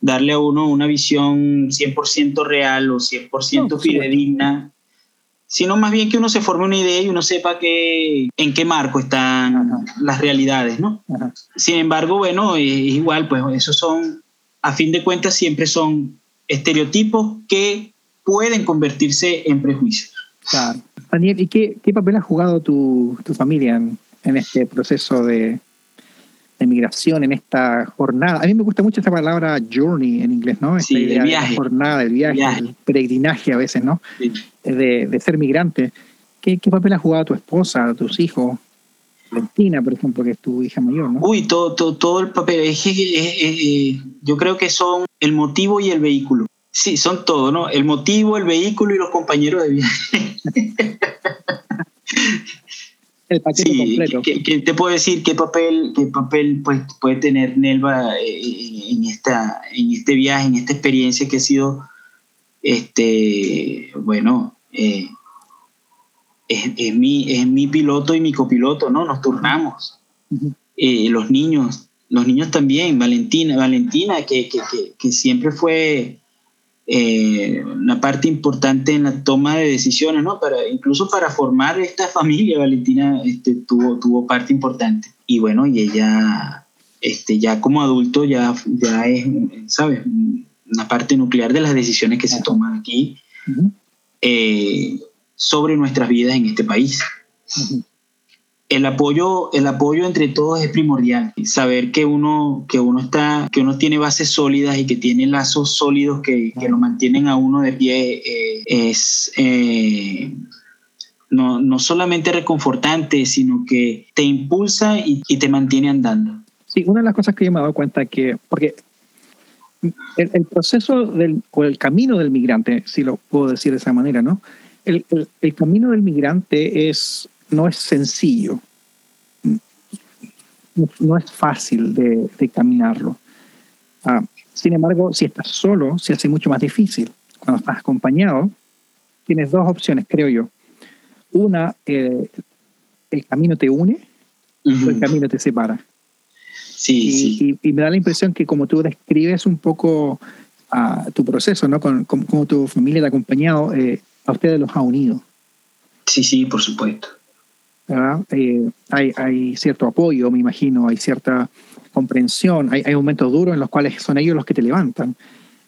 Speaker 2: darle a uno una visión 100% real o 100% fidedigna sino más bien que uno se forme una idea y uno sepa que, en qué marco están las realidades, ¿no? Sin embargo, bueno, es igual, pues esos son, a fin de cuentas, siempre son estereotipos que pueden convertirse en prejuicios.
Speaker 1: Claro. Daniel, ¿y qué, papel ha jugado tu, familia en, este proceso de, de migración, en esta jornada? A mí me gusta mucho esta palabra journey en inglés, ¿no?
Speaker 2: sí, idea viaje.
Speaker 1: De jornada, el viaje, el peregrinaje a veces, ¿no? Sí de, ser migrante. ¿Qué, papel ha jugado tu esposa, tus hijos? Valentina, por ejemplo, que es tu hija mayor, ¿no?
Speaker 2: Uy, todo, todo, el papel. Eh, yo creo que son el motivo y el vehículo. Sí, son todo, ¿no? El motivo, el vehículo y los compañeros de viaje.
Speaker 1: el paquete completo.
Speaker 2: ¿qué, te puedo decir qué papel, qué papel pues, puede tener Nelva eh, en, esta, en este viaje, en esta experiencia que ha sido, este, bueno, eh, es, mi, es mi piloto y mi copiloto, ¿no? Nos turnamos. Eh, los niños, los niños también, Valentina, Valentina que, siempre fue eh, una parte importante en la toma de decisiones, ¿no? Para, incluso para formar esta familia, Valentina este, tuvo, tuvo parte importante. Y bueno, y ella, este, ya como adulto, ya, ya es, ¿sabes? Una parte nuclear de las decisiones que se toman aquí. Eh, sobre nuestras vidas en este país. El apoyo, el apoyo entre todos es primordial. Saber que uno, que uno está, que uno tiene bases sólidas y que tiene lazos sólidos que, que lo mantienen a uno de pie eh, es eh, no, no, solamente reconfortante, sino que te impulsa y, te mantiene andando.
Speaker 1: Sí, una de las cosas que yo me he dado cuenta que, porque el, proceso del, o el camino del migrante, si lo puedo decir de esa manera, ¿no? El, el, camino del migrante es, no es sencillo, no, es fácil de, de caminarlo. Ah, sin embargo, si estás solo, se hace mucho más difícil. Cuando estás acompañado, tienes dos opciones, creo yo. Una, eh, el camino te une o el camino te separa.
Speaker 2: Sí,
Speaker 1: y, me da la impresión que como tú describes un poco a tu proceso, ¿no? Con, como tu familia te ha acompañado, eh, a ustedes los ha unido.
Speaker 2: Sí, sí, por supuesto.
Speaker 1: Eh, hay, hay, cierto apoyo, me imagino, hay cierta comprensión, hay, hay, momentos duros en los cuales son ellos los que te levantan.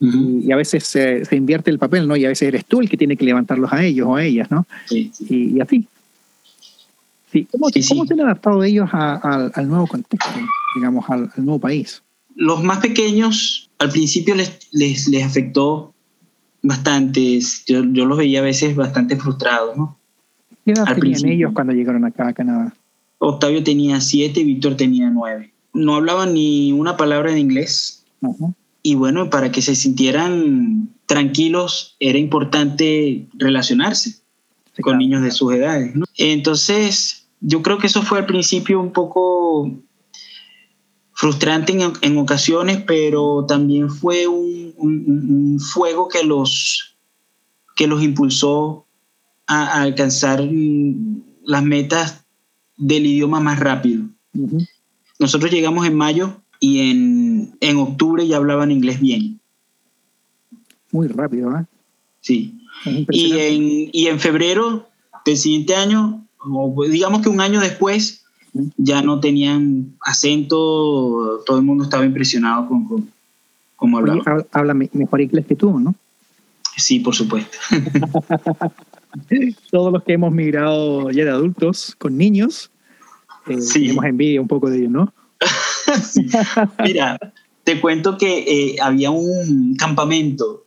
Speaker 1: y, a veces se, se, invierte el papel, ¿no? Y a veces eres tú el que tiene que levantarlos a ellos o a ellas, ¿no?
Speaker 2: Sí,
Speaker 1: Y, y, así. Sí. ¿Cómo, ¿cómo se han adaptado ellos al nuevo contexto? digamos, al, nuevo país?
Speaker 2: Los más pequeños al principio les, les, les afectó bastante. Yo, yo, los veía a veces bastante frustrados, ¿no?
Speaker 1: ¿Qué edad tenían ellos cuando llegaron acá a Canadá?
Speaker 2: Octavio tenía siete, Víctor tenía nueve. No hablaban ni una palabra de inglés. Y bueno, para que se sintieran tranquilos era importante relacionarse con niños de sus edades. ¿no? Entonces, yo creo que eso fue al principio un poco frustrante en, ocasiones, pero también fue un, fuego que los, que los impulsó a, alcanzar mm, las metas del idioma más rápido. Nosotros llegamos en mayo y en, en, octubre ya hablaban inglés bien.
Speaker 1: Muy rápido, ¿eh?
Speaker 2: Sí. Y en, y en febrero del siguiente año, o digamos que un año después, ya no tenían acento, todo el mundo estaba impresionado con, con cómo hablaba.
Speaker 1: habla mejor inglés que tú, ¿no?
Speaker 2: Sí, por supuesto.
Speaker 1: Todos los que hemos migrado ya de adultos con niños, eh,
Speaker 2: Sí.
Speaker 1: tenemos envidia un poco de ellos, ¿no?
Speaker 2: Sí. Mira, te cuento que eh, había un campamento.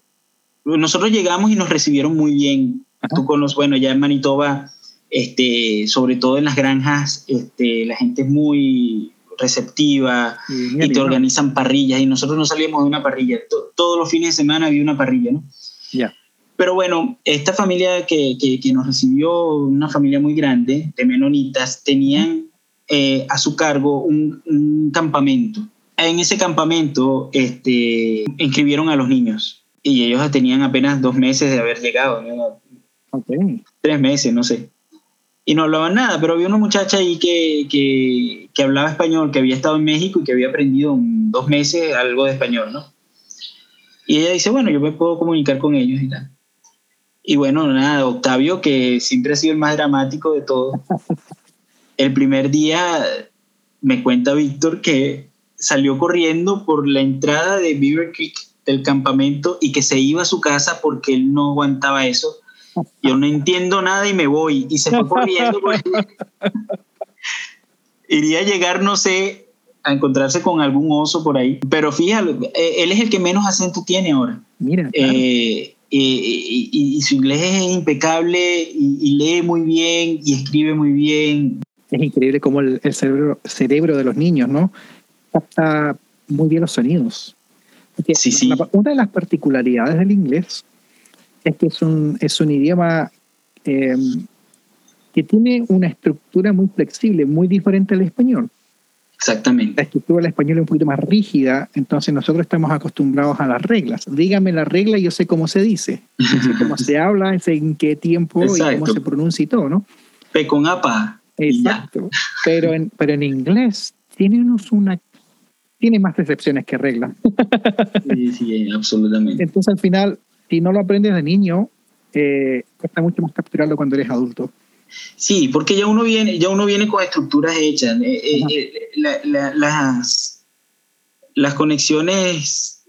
Speaker 2: Nosotros llegamos y nos recibieron muy bien.
Speaker 1: Ajá.
Speaker 2: Tú conoces, bueno, ya en Manitoba, este, sobre todo en las granjas, este, la gente es muy receptiva
Speaker 1: Y,
Speaker 2: te organizan parrillas y nosotros no salíamos de una parrilla. To- todos los fines de semana había una parrilla, ¿no?
Speaker 1: Ya.
Speaker 2: Pero bueno, esta familia que, que- que nos recibió, una familia muy grande de menonitas, tenían eh, a su cargo un, un campamento. En ese campamento este, inscribieron a los niños y ellos tenían apenas dos meses de haber llegado, ¿no?
Speaker 1: Ok.
Speaker 2: tres meses, no sé. Y no hablaban nada, pero había una muchacha ahí que, que, que hablaba español, que había estado en México y que había aprendido en dos meses algo de español, ¿no? Y ella dice, bueno, yo me puedo comunicar con ellos y tal. Y bueno, nada, Octavio, que siempre ha sido el más dramático de todo, el primer día me cuenta Víctor que salió corriendo por la entrada de Beaver Creek del campamento y que se iba a su casa porque él no aguantaba eso. Yo no entiendo nada y me voy. Y se fue corriendo. Iría a llegar, no sé, a encontrarse con algún oso por ahí. Pero fíjalo, eh, él es el que menos acento tiene ahora.
Speaker 1: Mira, claro.
Speaker 2: Eh, y, y- y su inglés es impecable y, y lee muy bien y escribe muy bien.
Speaker 1: es increíble cómo el, el cerebro, cerebro de los niños, ¿no? Capta muy bien los sonidos.
Speaker 2: Sí, sí.
Speaker 1: una de las particularidades del inglés es que es un, es un idioma eh, que tiene una estructura muy flexible, muy diferente al español. La
Speaker 2: Exactamente.
Speaker 1: estructura del español es un poquito más rígida, entonces nosotros estamos acostumbrados a las reglas. Dígame la regla y yo sé cómo se dice, sé cómo se habla, sé en qué tiempo y cómo se pronuncia y todo, ¿no?
Speaker 2: P con APA.
Speaker 1: Exacto. Pero en, pero en inglés tiene unos una tiene más excepciones que reglas.
Speaker 2: Sí, sí, absolutamente.
Speaker 1: Entonces al final, si no lo aprendes de niño, eh, cuesta mucho más capturarlo cuando eres adulto.
Speaker 2: Sí, porque ya uno viene, ya uno viene con estructuras hechas. Eh, eh, eh, la- la- las, las conexiones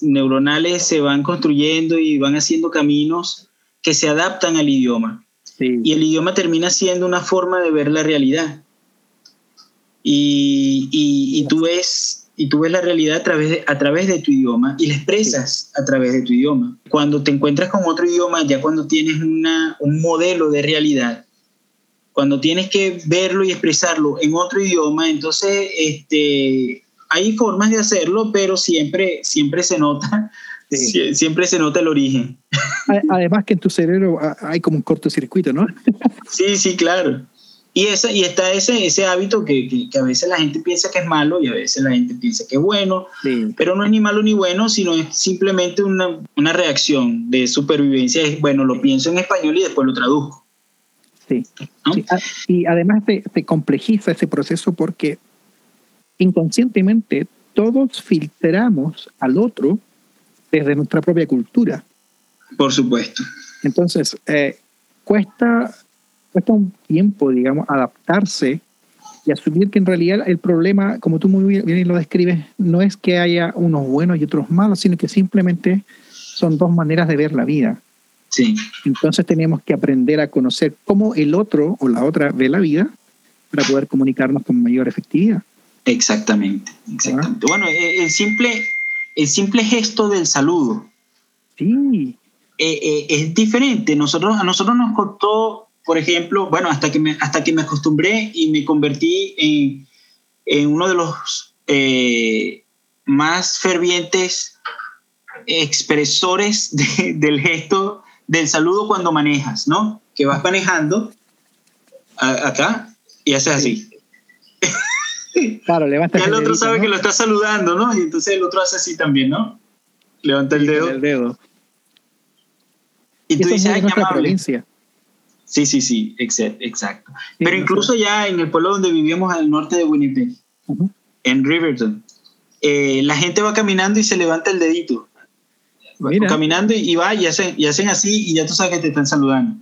Speaker 2: neuronales se van construyendo y van haciendo caminos que se adaptan al idioma.
Speaker 1: Sí.
Speaker 2: Y el idioma termina siendo una forma de ver la realidad. Y, y- y tú ves, y tú ves la realidad a través, de, a través de tu idioma y la expresas a través de tu idioma. Cuando te encuentras con otro idioma, ya cuando tienes una, un modelo de realidad, cuando tienes que verlo y expresarlo en otro idioma, entonces este, hay formas de hacerlo, pero siempre, siempre se nota.
Speaker 1: Sí.
Speaker 2: Siempre se nota el origen.
Speaker 1: Además que en tu cerebro ah, hay como un cortocircuito, ¿no?
Speaker 2: Sí, sí, claro. Y, esa, y está ese, ese hábito que, que, que a veces la gente piensa que es malo y a veces la gente piensa que es bueno,
Speaker 1: Sí.
Speaker 2: pero no es ni malo ni bueno, sino es simplemente una, una reacción de supervivencia. Es, bueno, lo pienso en español y después lo traduzco.
Speaker 1: Sí.
Speaker 2: ¿no?
Speaker 1: Sí, a- Y además te, te complejiza ese proceso porque inconscientemente todos filtramos al otro desde nuestra propia cultura.
Speaker 2: Por supuesto.
Speaker 1: Entonces, eh, cuesta, cuesta un tiempo, digamos, adaptarse y asumir que en realidad el problema, como tú muy bien lo describes, no es que haya unos buenos y otros malos, sino que simplemente son dos maneras de ver la vida.
Speaker 2: Sí,
Speaker 1: Entonces tenemos que aprender a conocer cómo el otro o la otra ve la vida para poder comunicarnos con mayor efectividad.
Speaker 2: exactamente. exactamente. Bueno, eh, el simple, el simple gesto del saludo
Speaker 1: Sí,
Speaker 2: eh, eh, es diferente. Nosotros, a nosotros nos costó, por ejemplo, bueno, hasta que me, hasta que me acostumbré y me convertí en, en uno de los eh, más fervientes expresores de- del gesto del saludo cuando manejas, ¿no? Que vas manejando a- acá y haces así.
Speaker 1: claro, levanta
Speaker 2: Ya el otro sabe que lo está saludando, ¿no? Y entonces el otro hace así también, ¿no? Levanta el dedo
Speaker 1: el dedo.
Speaker 2: y tú dices, ay, qué amable.
Speaker 1: provincia.
Speaker 2: Sí, sí, sí, exa- exacto.
Speaker 1: Sí,
Speaker 2: Pero incluso ya en el pueblo donde vivíamos al norte de Winnipeg, en Riverton, eh, la gente va caminando y se levanta el dedito.
Speaker 1: Mira.
Speaker 2: caminando y, y va y hacen, y hacen así y ya tú sabes que te están saludando.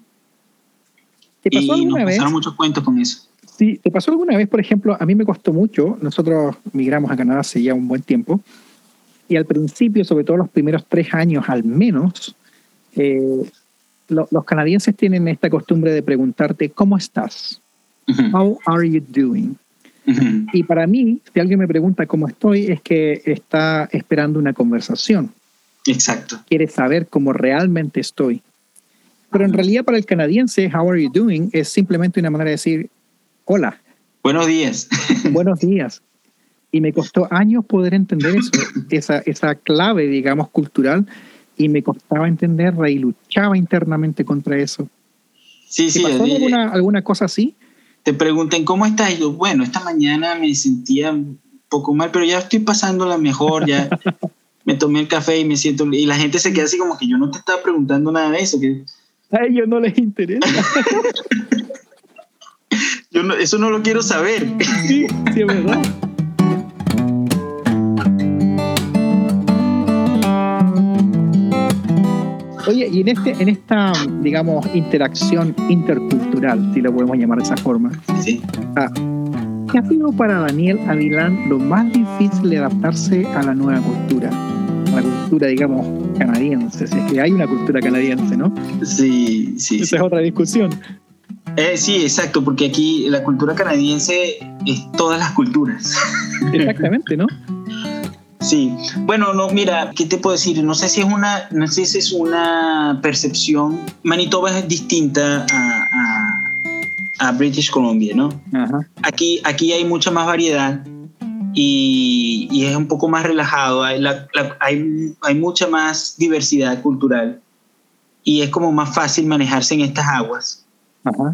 Speaker 1: ¿Te pasó
Speaker 2: Y nos
Speaker 1: alguna vez?
Speaker 2: pasaron muchos cuentos con eso.
Speaker 1: Sí, ¿te pasó alguna vez, por ejemplo, a mí me costó mucho, nosotros migramos a Canadá hace ya un buen tiempo, y al principio, sobre todo los primeros tres años al menos, eh, los canadienses tienen esta costumbre de preguntarte, ¿cómo estás? How are you doing? Y para mí, si alguien me pregunta cómo estoy, es que está esperando una conversación.
Speaker 2: Exacto.
Speaker 1: Quiere saber cómo realmente estoy. Pero en realidad para el canadiense, how are you doing es simplemente una manera de decir, hola.
Speaker 2: Buenos días.
Speaker 1: Buenos días. Y me costó años poder entender eso, esa, esa clave, digamos, cultural, y me costaba entenderla y luchaba internamente contra eso.
Speaker 2: Sí, sí.
Speaker 1: ¿Pasó alguna, alguna cosa así?
Speaker 2: te pregunten cómo estás y yo, bueno, esta mañana me sentía un poco mal, pero ya estoy pasándola mejor, ya me tomé el café y me siento, y la gente se queda así como que yo no te estaba preguntando nada de eso. Que...
Speaker 1: A ellos no les interesa.
Speaker 2: yo no, eso no lo quiero saber.
Speaker 1: sí, sí, es verdad. Oye, y en, este, en esta, digamos, interacción intercultural, si lo podemos llamar de esa forma,
Speaker 2: ¿Sí?
Speaker 1: Ah, ¿qué ha sido para Daniel Avilán lo más difícil de adaptarse a la nueva cultura? La cultura, digamos, canadiense, si es que hay una cultura canadiense, ¿no?
Speaker 2: Sí, sí.
Speaker 1: Esa es otra discusión.
Speaker 2: Eh, sí, exacto, porque aquí la cultura canadiense es todas las culturas.
Speaker 1: Exactamente, ¿no?
Speaker 2: Sí, bueno, no, mira, ¿qué te puedo decir? No sé si es una, no sé si es una percepción. Manitoba es distinta a, a, British Columbia, ¿no? Aquí, aquí hay mucha más variedad y, y es un poco más relajado. Hay, hay, hay mucha más diversidad cultural y es como más fácil manejarse en estas aguas,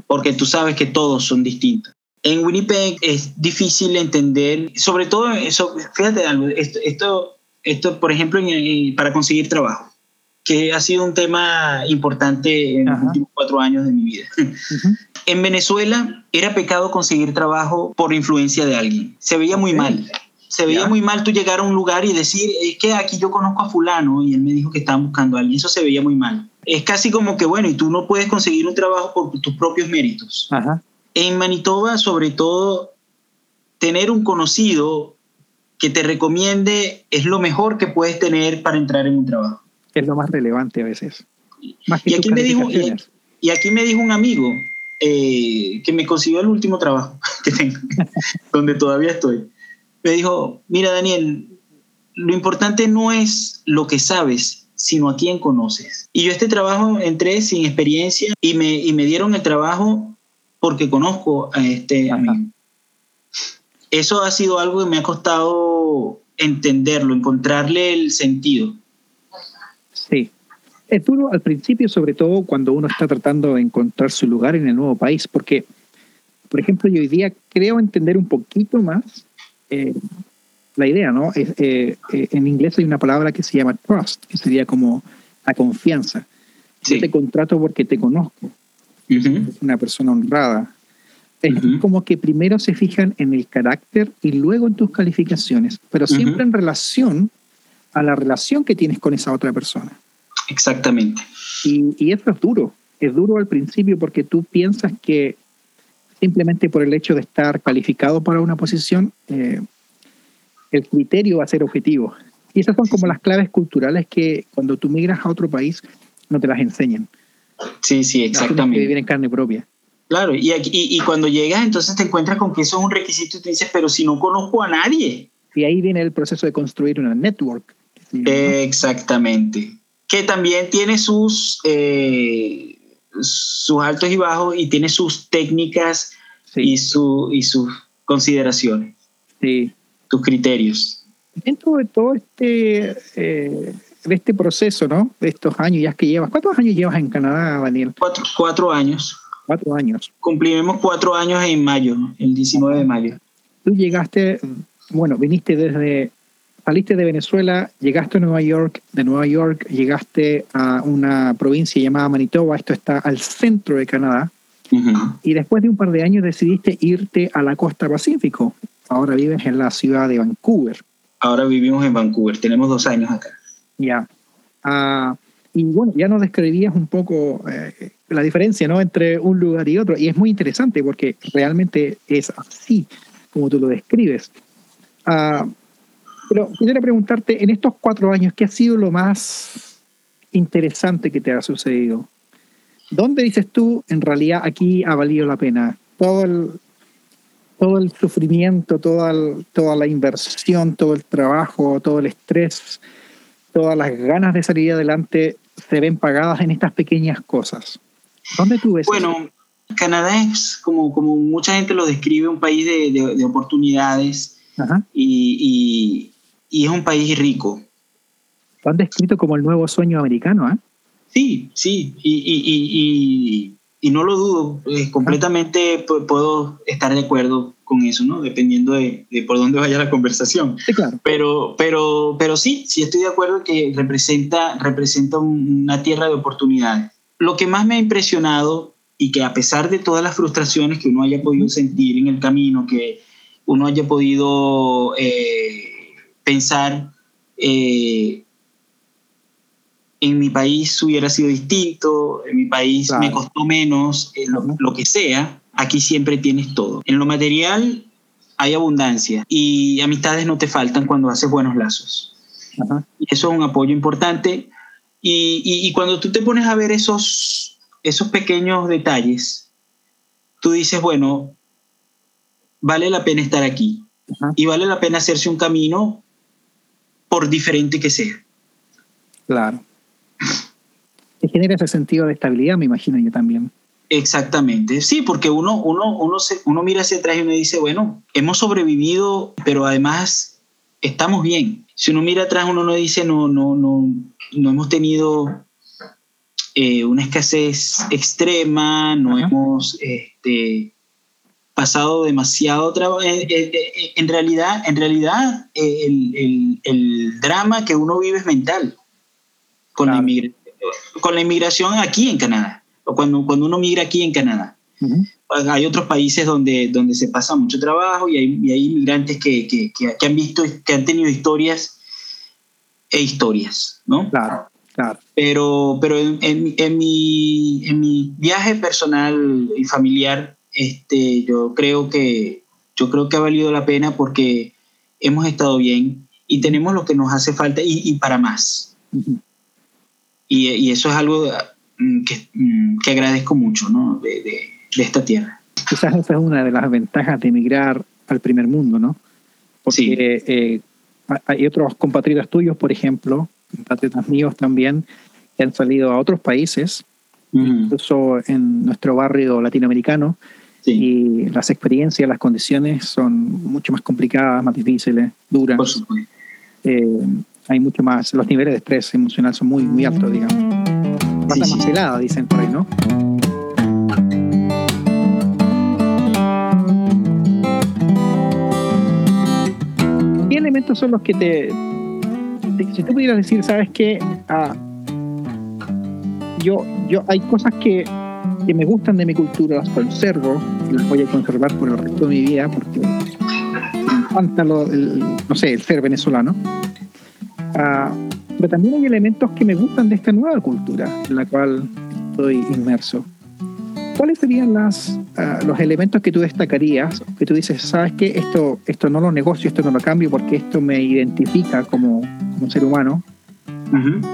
Speaker 2: porque tú sabes que todos son distintos. En Winnipeg es difícil entender, sobre todo, eso, fíjate algo, esto, esto, por ejemplo, para conseguir trabajo, que ha sido un tema importante en los últimos cuatro años de mi vida. En Venezuela era pecado conseguir trabajo por influencia de alguien. Se veía muy mal. Se veía muy mal tú llegar a un lugar y decir, es que aquí yo conozco a fulano y él me dijo que estaban buscando a alguien. Eso se veía muy mal. Es casi como que, bueno, y tú no puedes conseguir un trabajo por tus propios méritos.
Speaker 1: Ajá.
Speaker 2: En Manitoba, sobre todo, tener un conocido que te recomiende es lo mejor que puedes tener para entrar en un trabajo.
Speaker 1: Es lo más relevante a veces.
Speaker 2: y, aquí me dijo, y, aquí me dijo un amigo eh, que me consiguió el último trabajo que tengo, donde todavía estoy. Me dijo, mira Daniel, lo importante no es lo que sabes, sino a quién conoces. Y yo este trabajo entré sin experiencia y me, y me dieron el trabajo porque conozco a este amigo. Eso ha sido algo que me ha costado entenderlo, encontrarle el sentido.
Speaker 1: Sí. Es duro al principio, sobre todo cuando uno está tratando de encontrar su lugar en el nuevo país, porque, por ejemplo, yo hoy día creo entender un poquito más eh, la idea, ¿no? Eh, eh, en inglés hay una palabra que se llama trust, que sería como la confianza. Yo te contrato porque te conozco una persona honrada. Es como que primero se fijan en el carácter y luego en tus calificaciones, pero siempre en relación a la relación que tienes con esa otra persona.
Speaker 2: Exactamente.
Speaker 1: Y, y eso es duro. Es duro al principio porque tú piensas que simplemente por el hecho de estar calificado para una posición, eh, el criterio va a ser objetivo. Y esas son como las claves culturales que cuando tú migras a otro país no te las enseñan.
Speaker 2: Sí, sí, exactamente.
Speaker 1: vivir en carne propia.
Speaker 2: Claro, y, y, cuando llegas entonces te encuentras con que eso es un requisito y te dices, pero si no conozco a nadie.
Speaker 1: Y ahí viene el proceso de construir una network.
Speaker 2: Exactamente. Que también tiene sus, eh, sus altos y bajos y tiene sus técnicas y, su, y sus consideraciones.
Speaker 1: Sí.
Speaker 2: Tus criterios.
Speaker 1: Dentro de todo este eh, de este proceso, ¿no? De estos años ya que llevas. ¿Cuántos años llevas en Canadá, Daniel?
Speaker 2: Cuatro, cuatro años.
Speaker 1: Cuatro años.
Speaker 2: Cumplimos cuatro años en mayo, el 19 de mayo.
Speaker 1: Tú llegaste, bueno, viniste desde, saliste de Venezuela, llegaste a Nueva York, de Nueva York llegaste a una provincia llamada Manitoba, esto está al centro de Canadá, y después de un par de años decidiste irte a la costa Pacífico. Ahora vives en la ciudad de Vancouver.
Speaker 2: Ahora vivimos en Vancouver, tenemos dos años acá.
Speaker 1: Ya. Ah, y bueno, ya nos describías un poco eh, la diferencia ¿no? entre un lugar y otro. Y es muy interesante porque realmente es así como tú lo describes. Ah, pero quisiera preguntarte, en estos cuatro años, ¿qué ha sido lo más interesante que te ha sucedido? ¿Dónde dices tú, en realidad aquí ha valido la pena? Todo el, todo el sufrimiento, toda, toda la inversión, todo el trabajo, todo el estrés, todas las ganas de salir adelante se ven pagadas en estas pequeñas cosas. ¿Dónde tú ves?
Speaker 2: Bueno, Canadá es, como, como mucha gente lo describe, un país de, oportunidades y, y, es un país rico.
Speaker 1: Lo han descrito como el nuevo sueño americano, ¿eh?
Speaker 2: Sí, sí, y, y no lo dudo, eh, completamente puedo estar de acuerdo con eso, ¿no? Dependiendo de, por dónde vaya la conversación.
Speaker 1: Sí, claro.
Speaker 2: Pero, pero, pero sí, sí estoy de acuerdo que representa, representa una tierra de oportunidades. Lo que más me ha impresionado y que a pesar de todas las frustraciones que uno haya podido sentir en el camino, que uno haya podido eh, pensar, eh, en mi país hubiera sido distinto, en mi país me costó menos, lo, que sea, aquí siempre tienes todo. En lo material hay abundancia y amistades no te faltan cuando haces buenos lazos. Y eso es un apoyo importante. Y, cuando tú te pones a ver esos, esos pequeños detalles, tú dices, bueno, vale la pena estar aquí. Y vale la pena hacerse un camino por diferente que sea.
Speaker 1: Claro genera ese sentido de estabilidad, me imagino yo también.
Speaker 2: Exactamente, sí, porque uno, uno, uno, se, uno mira hacia atrás y uno dice, bueno, hemos sobrevivido, pero además estamos bien. Si uno mira atrás, uno no dice, no, no, no, no hemos tenido eh, una escasez extrema, no hemos este, pasado demasiado trabajo. Eh, eh, en realidad, en realidad el, el, el, drama que uno vive es mental con la inmigración con la inmigración aquí en Canadá, o cuando, cuando uno migra aquí en Canadá. Hay otros países donde, donde se pasa mucho trabajo y hay, hay inmigrantes que, que, que, han visto, que han tenido historias e historias, ¿no?
Speaker 1: Claro, claro.
Speaker 2: Pero, pero en, en, mi, en mi viaje personal y familiar, este, yo, creo que, yo creo que ha valido la pena porque hemos estado bien y tenemos lo que nos hace falta y, y para más. Y, eso es algo mm, que, mm, que agradezco mucho ¿no? de, de, esta tierra.
Speaker 1: Quizás esa es una de las ventajas de emigrar al primer mundo, ¿no? Porque eh, hay otros compatriotas tuyos, por ejemplo, compatriotas míos también, que han salido a otros países, incluso en nuestro barrio latinoamericano, y las experiencias, las condiciones son mucho más complicadas, más difíciles, duras. Por supuesto. Eh, hay mucho más, los niveles de estrés emocional son muy, muy altos, digamos. Pasa más helada, dicen por ahí, ¿no? ¿Qué elementos son los que te... Si tú pudieras decir, ¿sabes qué? Ah, yo, yo, hay cosas que, que me gustan de mi cultura, las conservo y las voy a conservar por el resto de mi vida porque me encanta lo, no sé, el ser venezolano Ah, pero también hay elementos que me gustan de esta nueva cultura en la cual estoy inmerso. ¿Cuáles serían las, ah, los elementos que tú destacarías, que tú dices, sabes que esto, esto no lo negocio, esto no lo cambio porque esto me identifica como, como ser humano?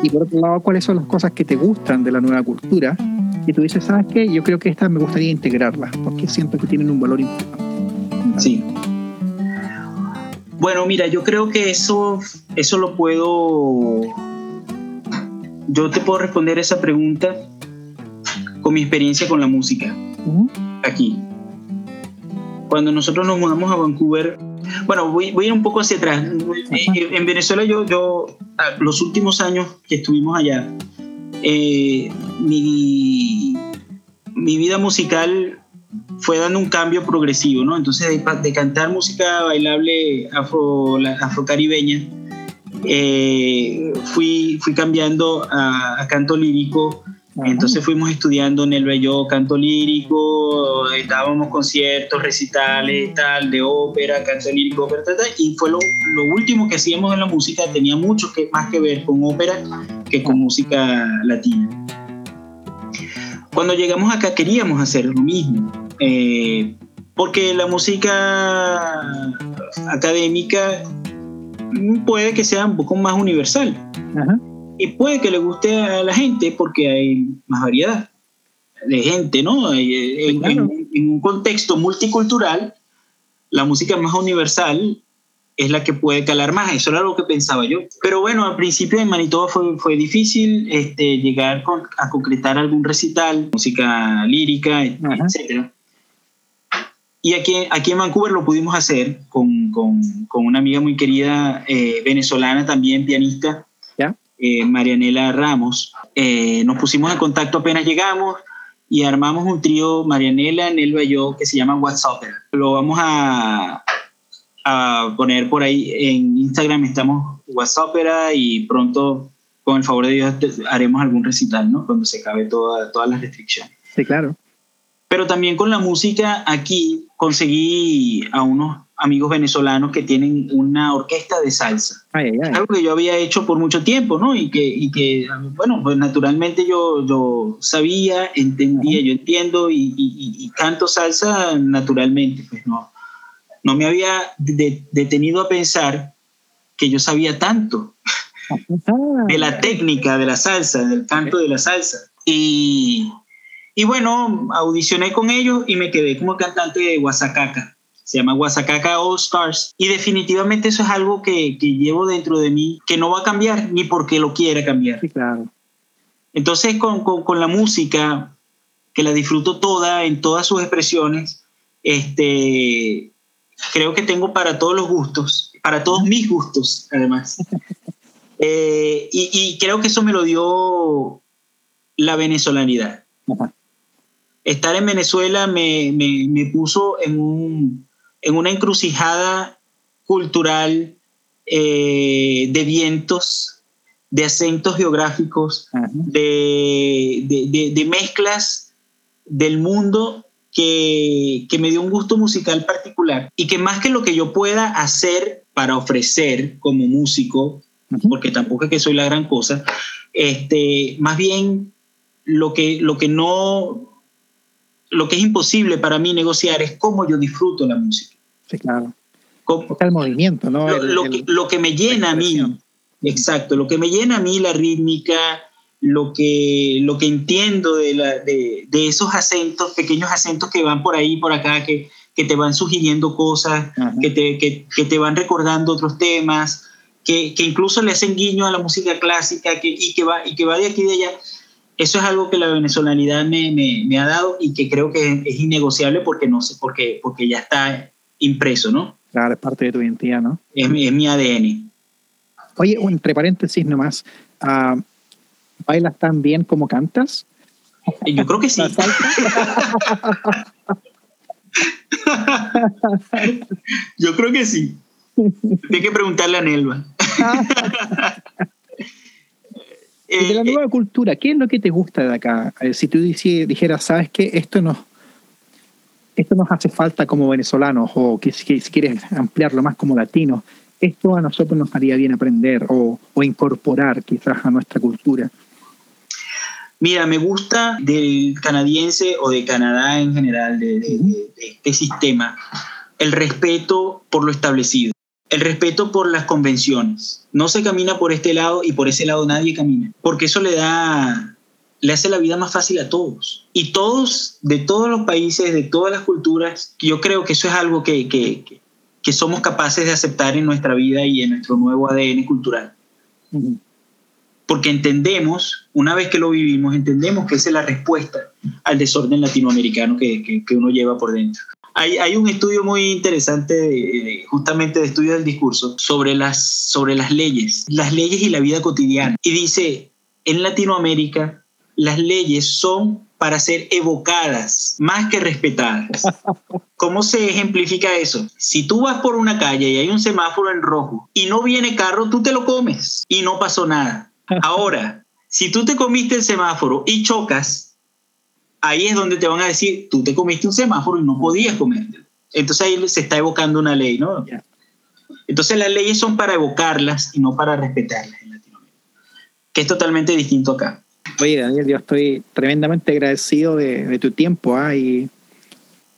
Speaker 1: Y por otro lado, ¿cuáles son las cosas que te gustan de la nueva cultura? Y tú dices, ¿sabes qué? Yo creo que estas me gustaría integrarlas porque siento que tienen un valor importante.
Speaker 2: Sí, bueno, mira, yo creo que eso, eso lo puedo. Yo te puedo responder esa pregunta con mi experiencia con la música aquí. Cuando nosotros nos mudamos a Vancouver, bueno, voy, voy a ir un poco hacia atrás. En Venezuela, yo, yo, los últimos años que estuvimos allá, eh, mi, mi vida musical fue dando un cambio progresivo, ¿no? Entonces, de, cantar música bailable afro, afrocaribeña, eh, fui, fui cambiando a, canto lírico. Entonces fuimos estudiando en el Bello canto lírico, estábamos conciertos, recitales, tal, de ópera, canto lírico, ópera, tal, y fue lo, lo, último que hacíamos en la música, tenía mucho que, más que ver con ópera que con música latina. Cuando llegamos acá queríamos hacer lo mismo, eh, porque la música académica puede que sea un poco más universal y puede que le guste a la gente porque hay más variedad. de gente, ¿no? En, en, un contexto multicultural, la música más universal es la que puede calar más. Eso era lo que pensaba yo. Pero bueno, al principio en Manitoba fue, fue difícil este, llegar a concretar algún recital, música lírica, etc. Y aquí, aquí en Vancouver lo pudimos hacer con, con, con una amiga muy querida eh, venezolana, también pianista, eh, Marianela Ramos. Eh, nos pusimos en contacto apenas llegamos y armamos un trío, Marianela, Nelva y yo, que se llama WhatsApp. Lo vamos a, a poner por ahí en Instagram, estamos WhatsApp y pronto, con el favor de Dios, haremos algún recital, ¿no? Cuando se acabe toda, todas las restricciones.
Speaker 1: Sí, claro.
Speaker 2: Pero también con la música aquí conseguí a unos amigos venezolanos que tienen una orquesta de salsa. Algo que yo había hecho por mucho tiempo, ¿no? Y que, y que bueno, pues naturalmente yo, yo sabía, entendía, yo entiendo y, y, canto salsa naturalmente, pues no, no me había detenido a pensar que yo sabía tanto de la técnica de la salsa, del canto de la salsa. Y, y bueno, audicioné con ellos y me quedé como cantante de Guasacaca se llama Guasacaca All Stars. Y definitivamente eso es algo que, que, llevo dentro de mí, que no va a cambiar ni porque lo quiera cambiar.
Speaker 1: Sí, claro.
Speaker 2: Entonces, con, con, con, la música, que la disfruto toda, en todas sus expresiones, este, creo que tengo para todos los gustos, para todos mis gustos, además. eh, y, y, creo que eso me lo dio la venezolanidad. Estar en Venezuela me, me, me puso en un, en una encrucijada cultural eh, de vientos, de acentos geográficos, de, de, de, mezclas del mundo que, que, me dio un gusto musical particular y que más que lo que yo pueda hacer para ofrecer como músico, porque tampoco es que soy la gran cosa, este, más bien lo que, lo que no lo que es imposible para mí negociar es cómo yo disfruto la música.
Speaker 1: Sí, claro. Cómo, el movimiento, ¿no?
Speaker 2: Lo, lo, que, lo que, me llena a mí, exacto, lo que me llena a mí la rítmica, lo que, lo que entiendo de, la, de, de esos acentos, pequeños acentos que van por ahí, por acá, que, que te van sugiriendo cosas, que te, que, que, te van recordando otros temas, que, que, incluso le hacen guiño a la música clásica que, y, que va, y que va de aquí y de allá eso es algo que la venezolanidad me, me, me, ha dado y que creo que es, innegociable porque no sé, porque, porque ya está impreso, ¿no?
Speaker 1: Claro, es parte de tu identidad, ¿no?
Speaker 2: Es, es mi ADN.
Speaker 1: Oye, entre paréntesis nomás, uh, ¿bailas tan bien como cantas?
Speaker 2: Yo creo que sí. Yo creo que sí. Hay que preguntarle a Nelva.
Speaker 1: de la eh, nueva cultura, ¿qué es lo que te gusta de acá? Eh, si tú dijeras, ¿sabes qué? Esto nos, esto nos hace falta como venezolanos, o que, si quieres ampliarlo más como latinos, esto a nosotros nos haría bien aprender o, o incorporar quizás a nuestra cultura.
Speaker 2: Mira, me gusta del canadiense o de Canadá en general, de, de, de, este sistema, el respeto por lo establecido el respeto por las convenciones. No se camina por este lado y por ese lado nadie camina, porque eso le da, le hace la vida más fácil a todos. Y todos, de todos los países, de todas las culturas, yo creo que eso es algo que, que, que somos capaces de aceptar en nuestra vida y en nuestro nuevo ADN cultural. Porque entendemos, una vez que lo vivimos, entendemos que esa es la respuesta al desorden latinoamericano que, que, que uno lleva por dentro. Hay, hay, un estudio muy interesante, de, justamente de estudio del discurso, sobre las, sobre las leyes, las leyes y la vida cotidiana. Y dice, en Latinoamérica las leyes son para ser evocadas más que respetadas. ¿Cómo se ejemplifica eso? Si tú vas por una calle y hay un semáforo en rojo y no viene carro, tú te lo comes y no pasó nada. Ahora, si tú te comiste el semáforo y chocas, ahí es donde te van a decir, tú te comiste un semáforo y no podías comértelo. Entonces ahí se está evocando una ley, ¿no? Entonces las leyes son para evocarlas y no para respetarlas en Latinoamérica, que es totalmente distinto acá.
Speaker 1: Oye, Daniel, yo estoy tremendamente agradecido de, de tu tiempo ¿ah? y,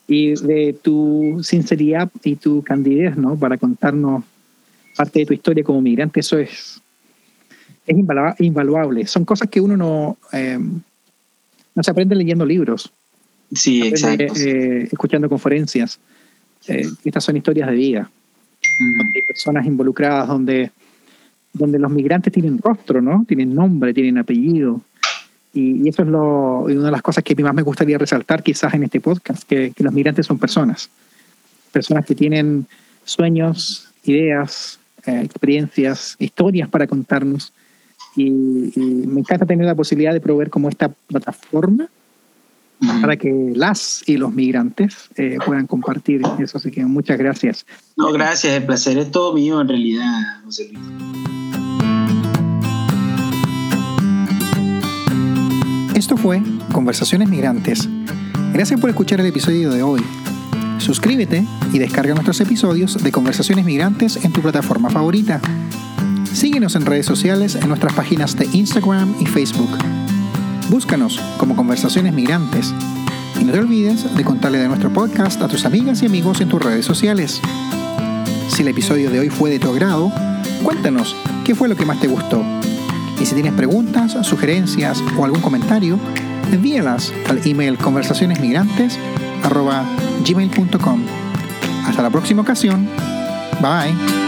Speaker 1: y, de tu sinceridad y tu candidez, ¿no? Para contarnos parte de tu historia como migrante. Eso es, es invaluable. Son cosas que uno no... Eh, No se aprende leyendo libros.
Speaker 2: Sí, exacto.
Speaker 1: Eh, escuchando conferencias. Eh, estas son historias de vida. hay personas involucradas donde, donde los migrantes tienen rostro, ¿no? Tienen nombre, tienen apellido. Y, eso es lo, una de las cosas que más me gustaría resaltar quizás en este podcast, que, los migrantes son personas. Personas que tienen sueños, ideas, eh, experiencias, historias para contarnos. Y, me encanta tener la posibilidad de proveer como esta plataforma para que las y los migrantes eh, puedan compartir eso. Así que muchas gracias.
Speaker 2: No, gracias. El placer es todo mío en realidad, José Luis.
Speaker 1: Esto fue Conversaciones Migrantes. Gracias por escuchar el episodio de hoy. Suscríbete y descarga nuestros episodios de Conversaciones Migrantes en tu plataforma favorita. Síguenos en redes sociales en nuestras páginas de Instagram y Facebook. Búscanos como Conversaciones Migrantes. Y no te olvides de contarle de nuestro podcast a tus amigas y amigos en tus redes sociales. Si el episodio de hoy fue de tu agrado, cuéntanos qué fue lo que más te gustó y si tienes preguntas, sugerencias o algún comentario, envíalas al email conversacionesmigrantes.gmail.com. Hasta la próxima ocasión. Bye.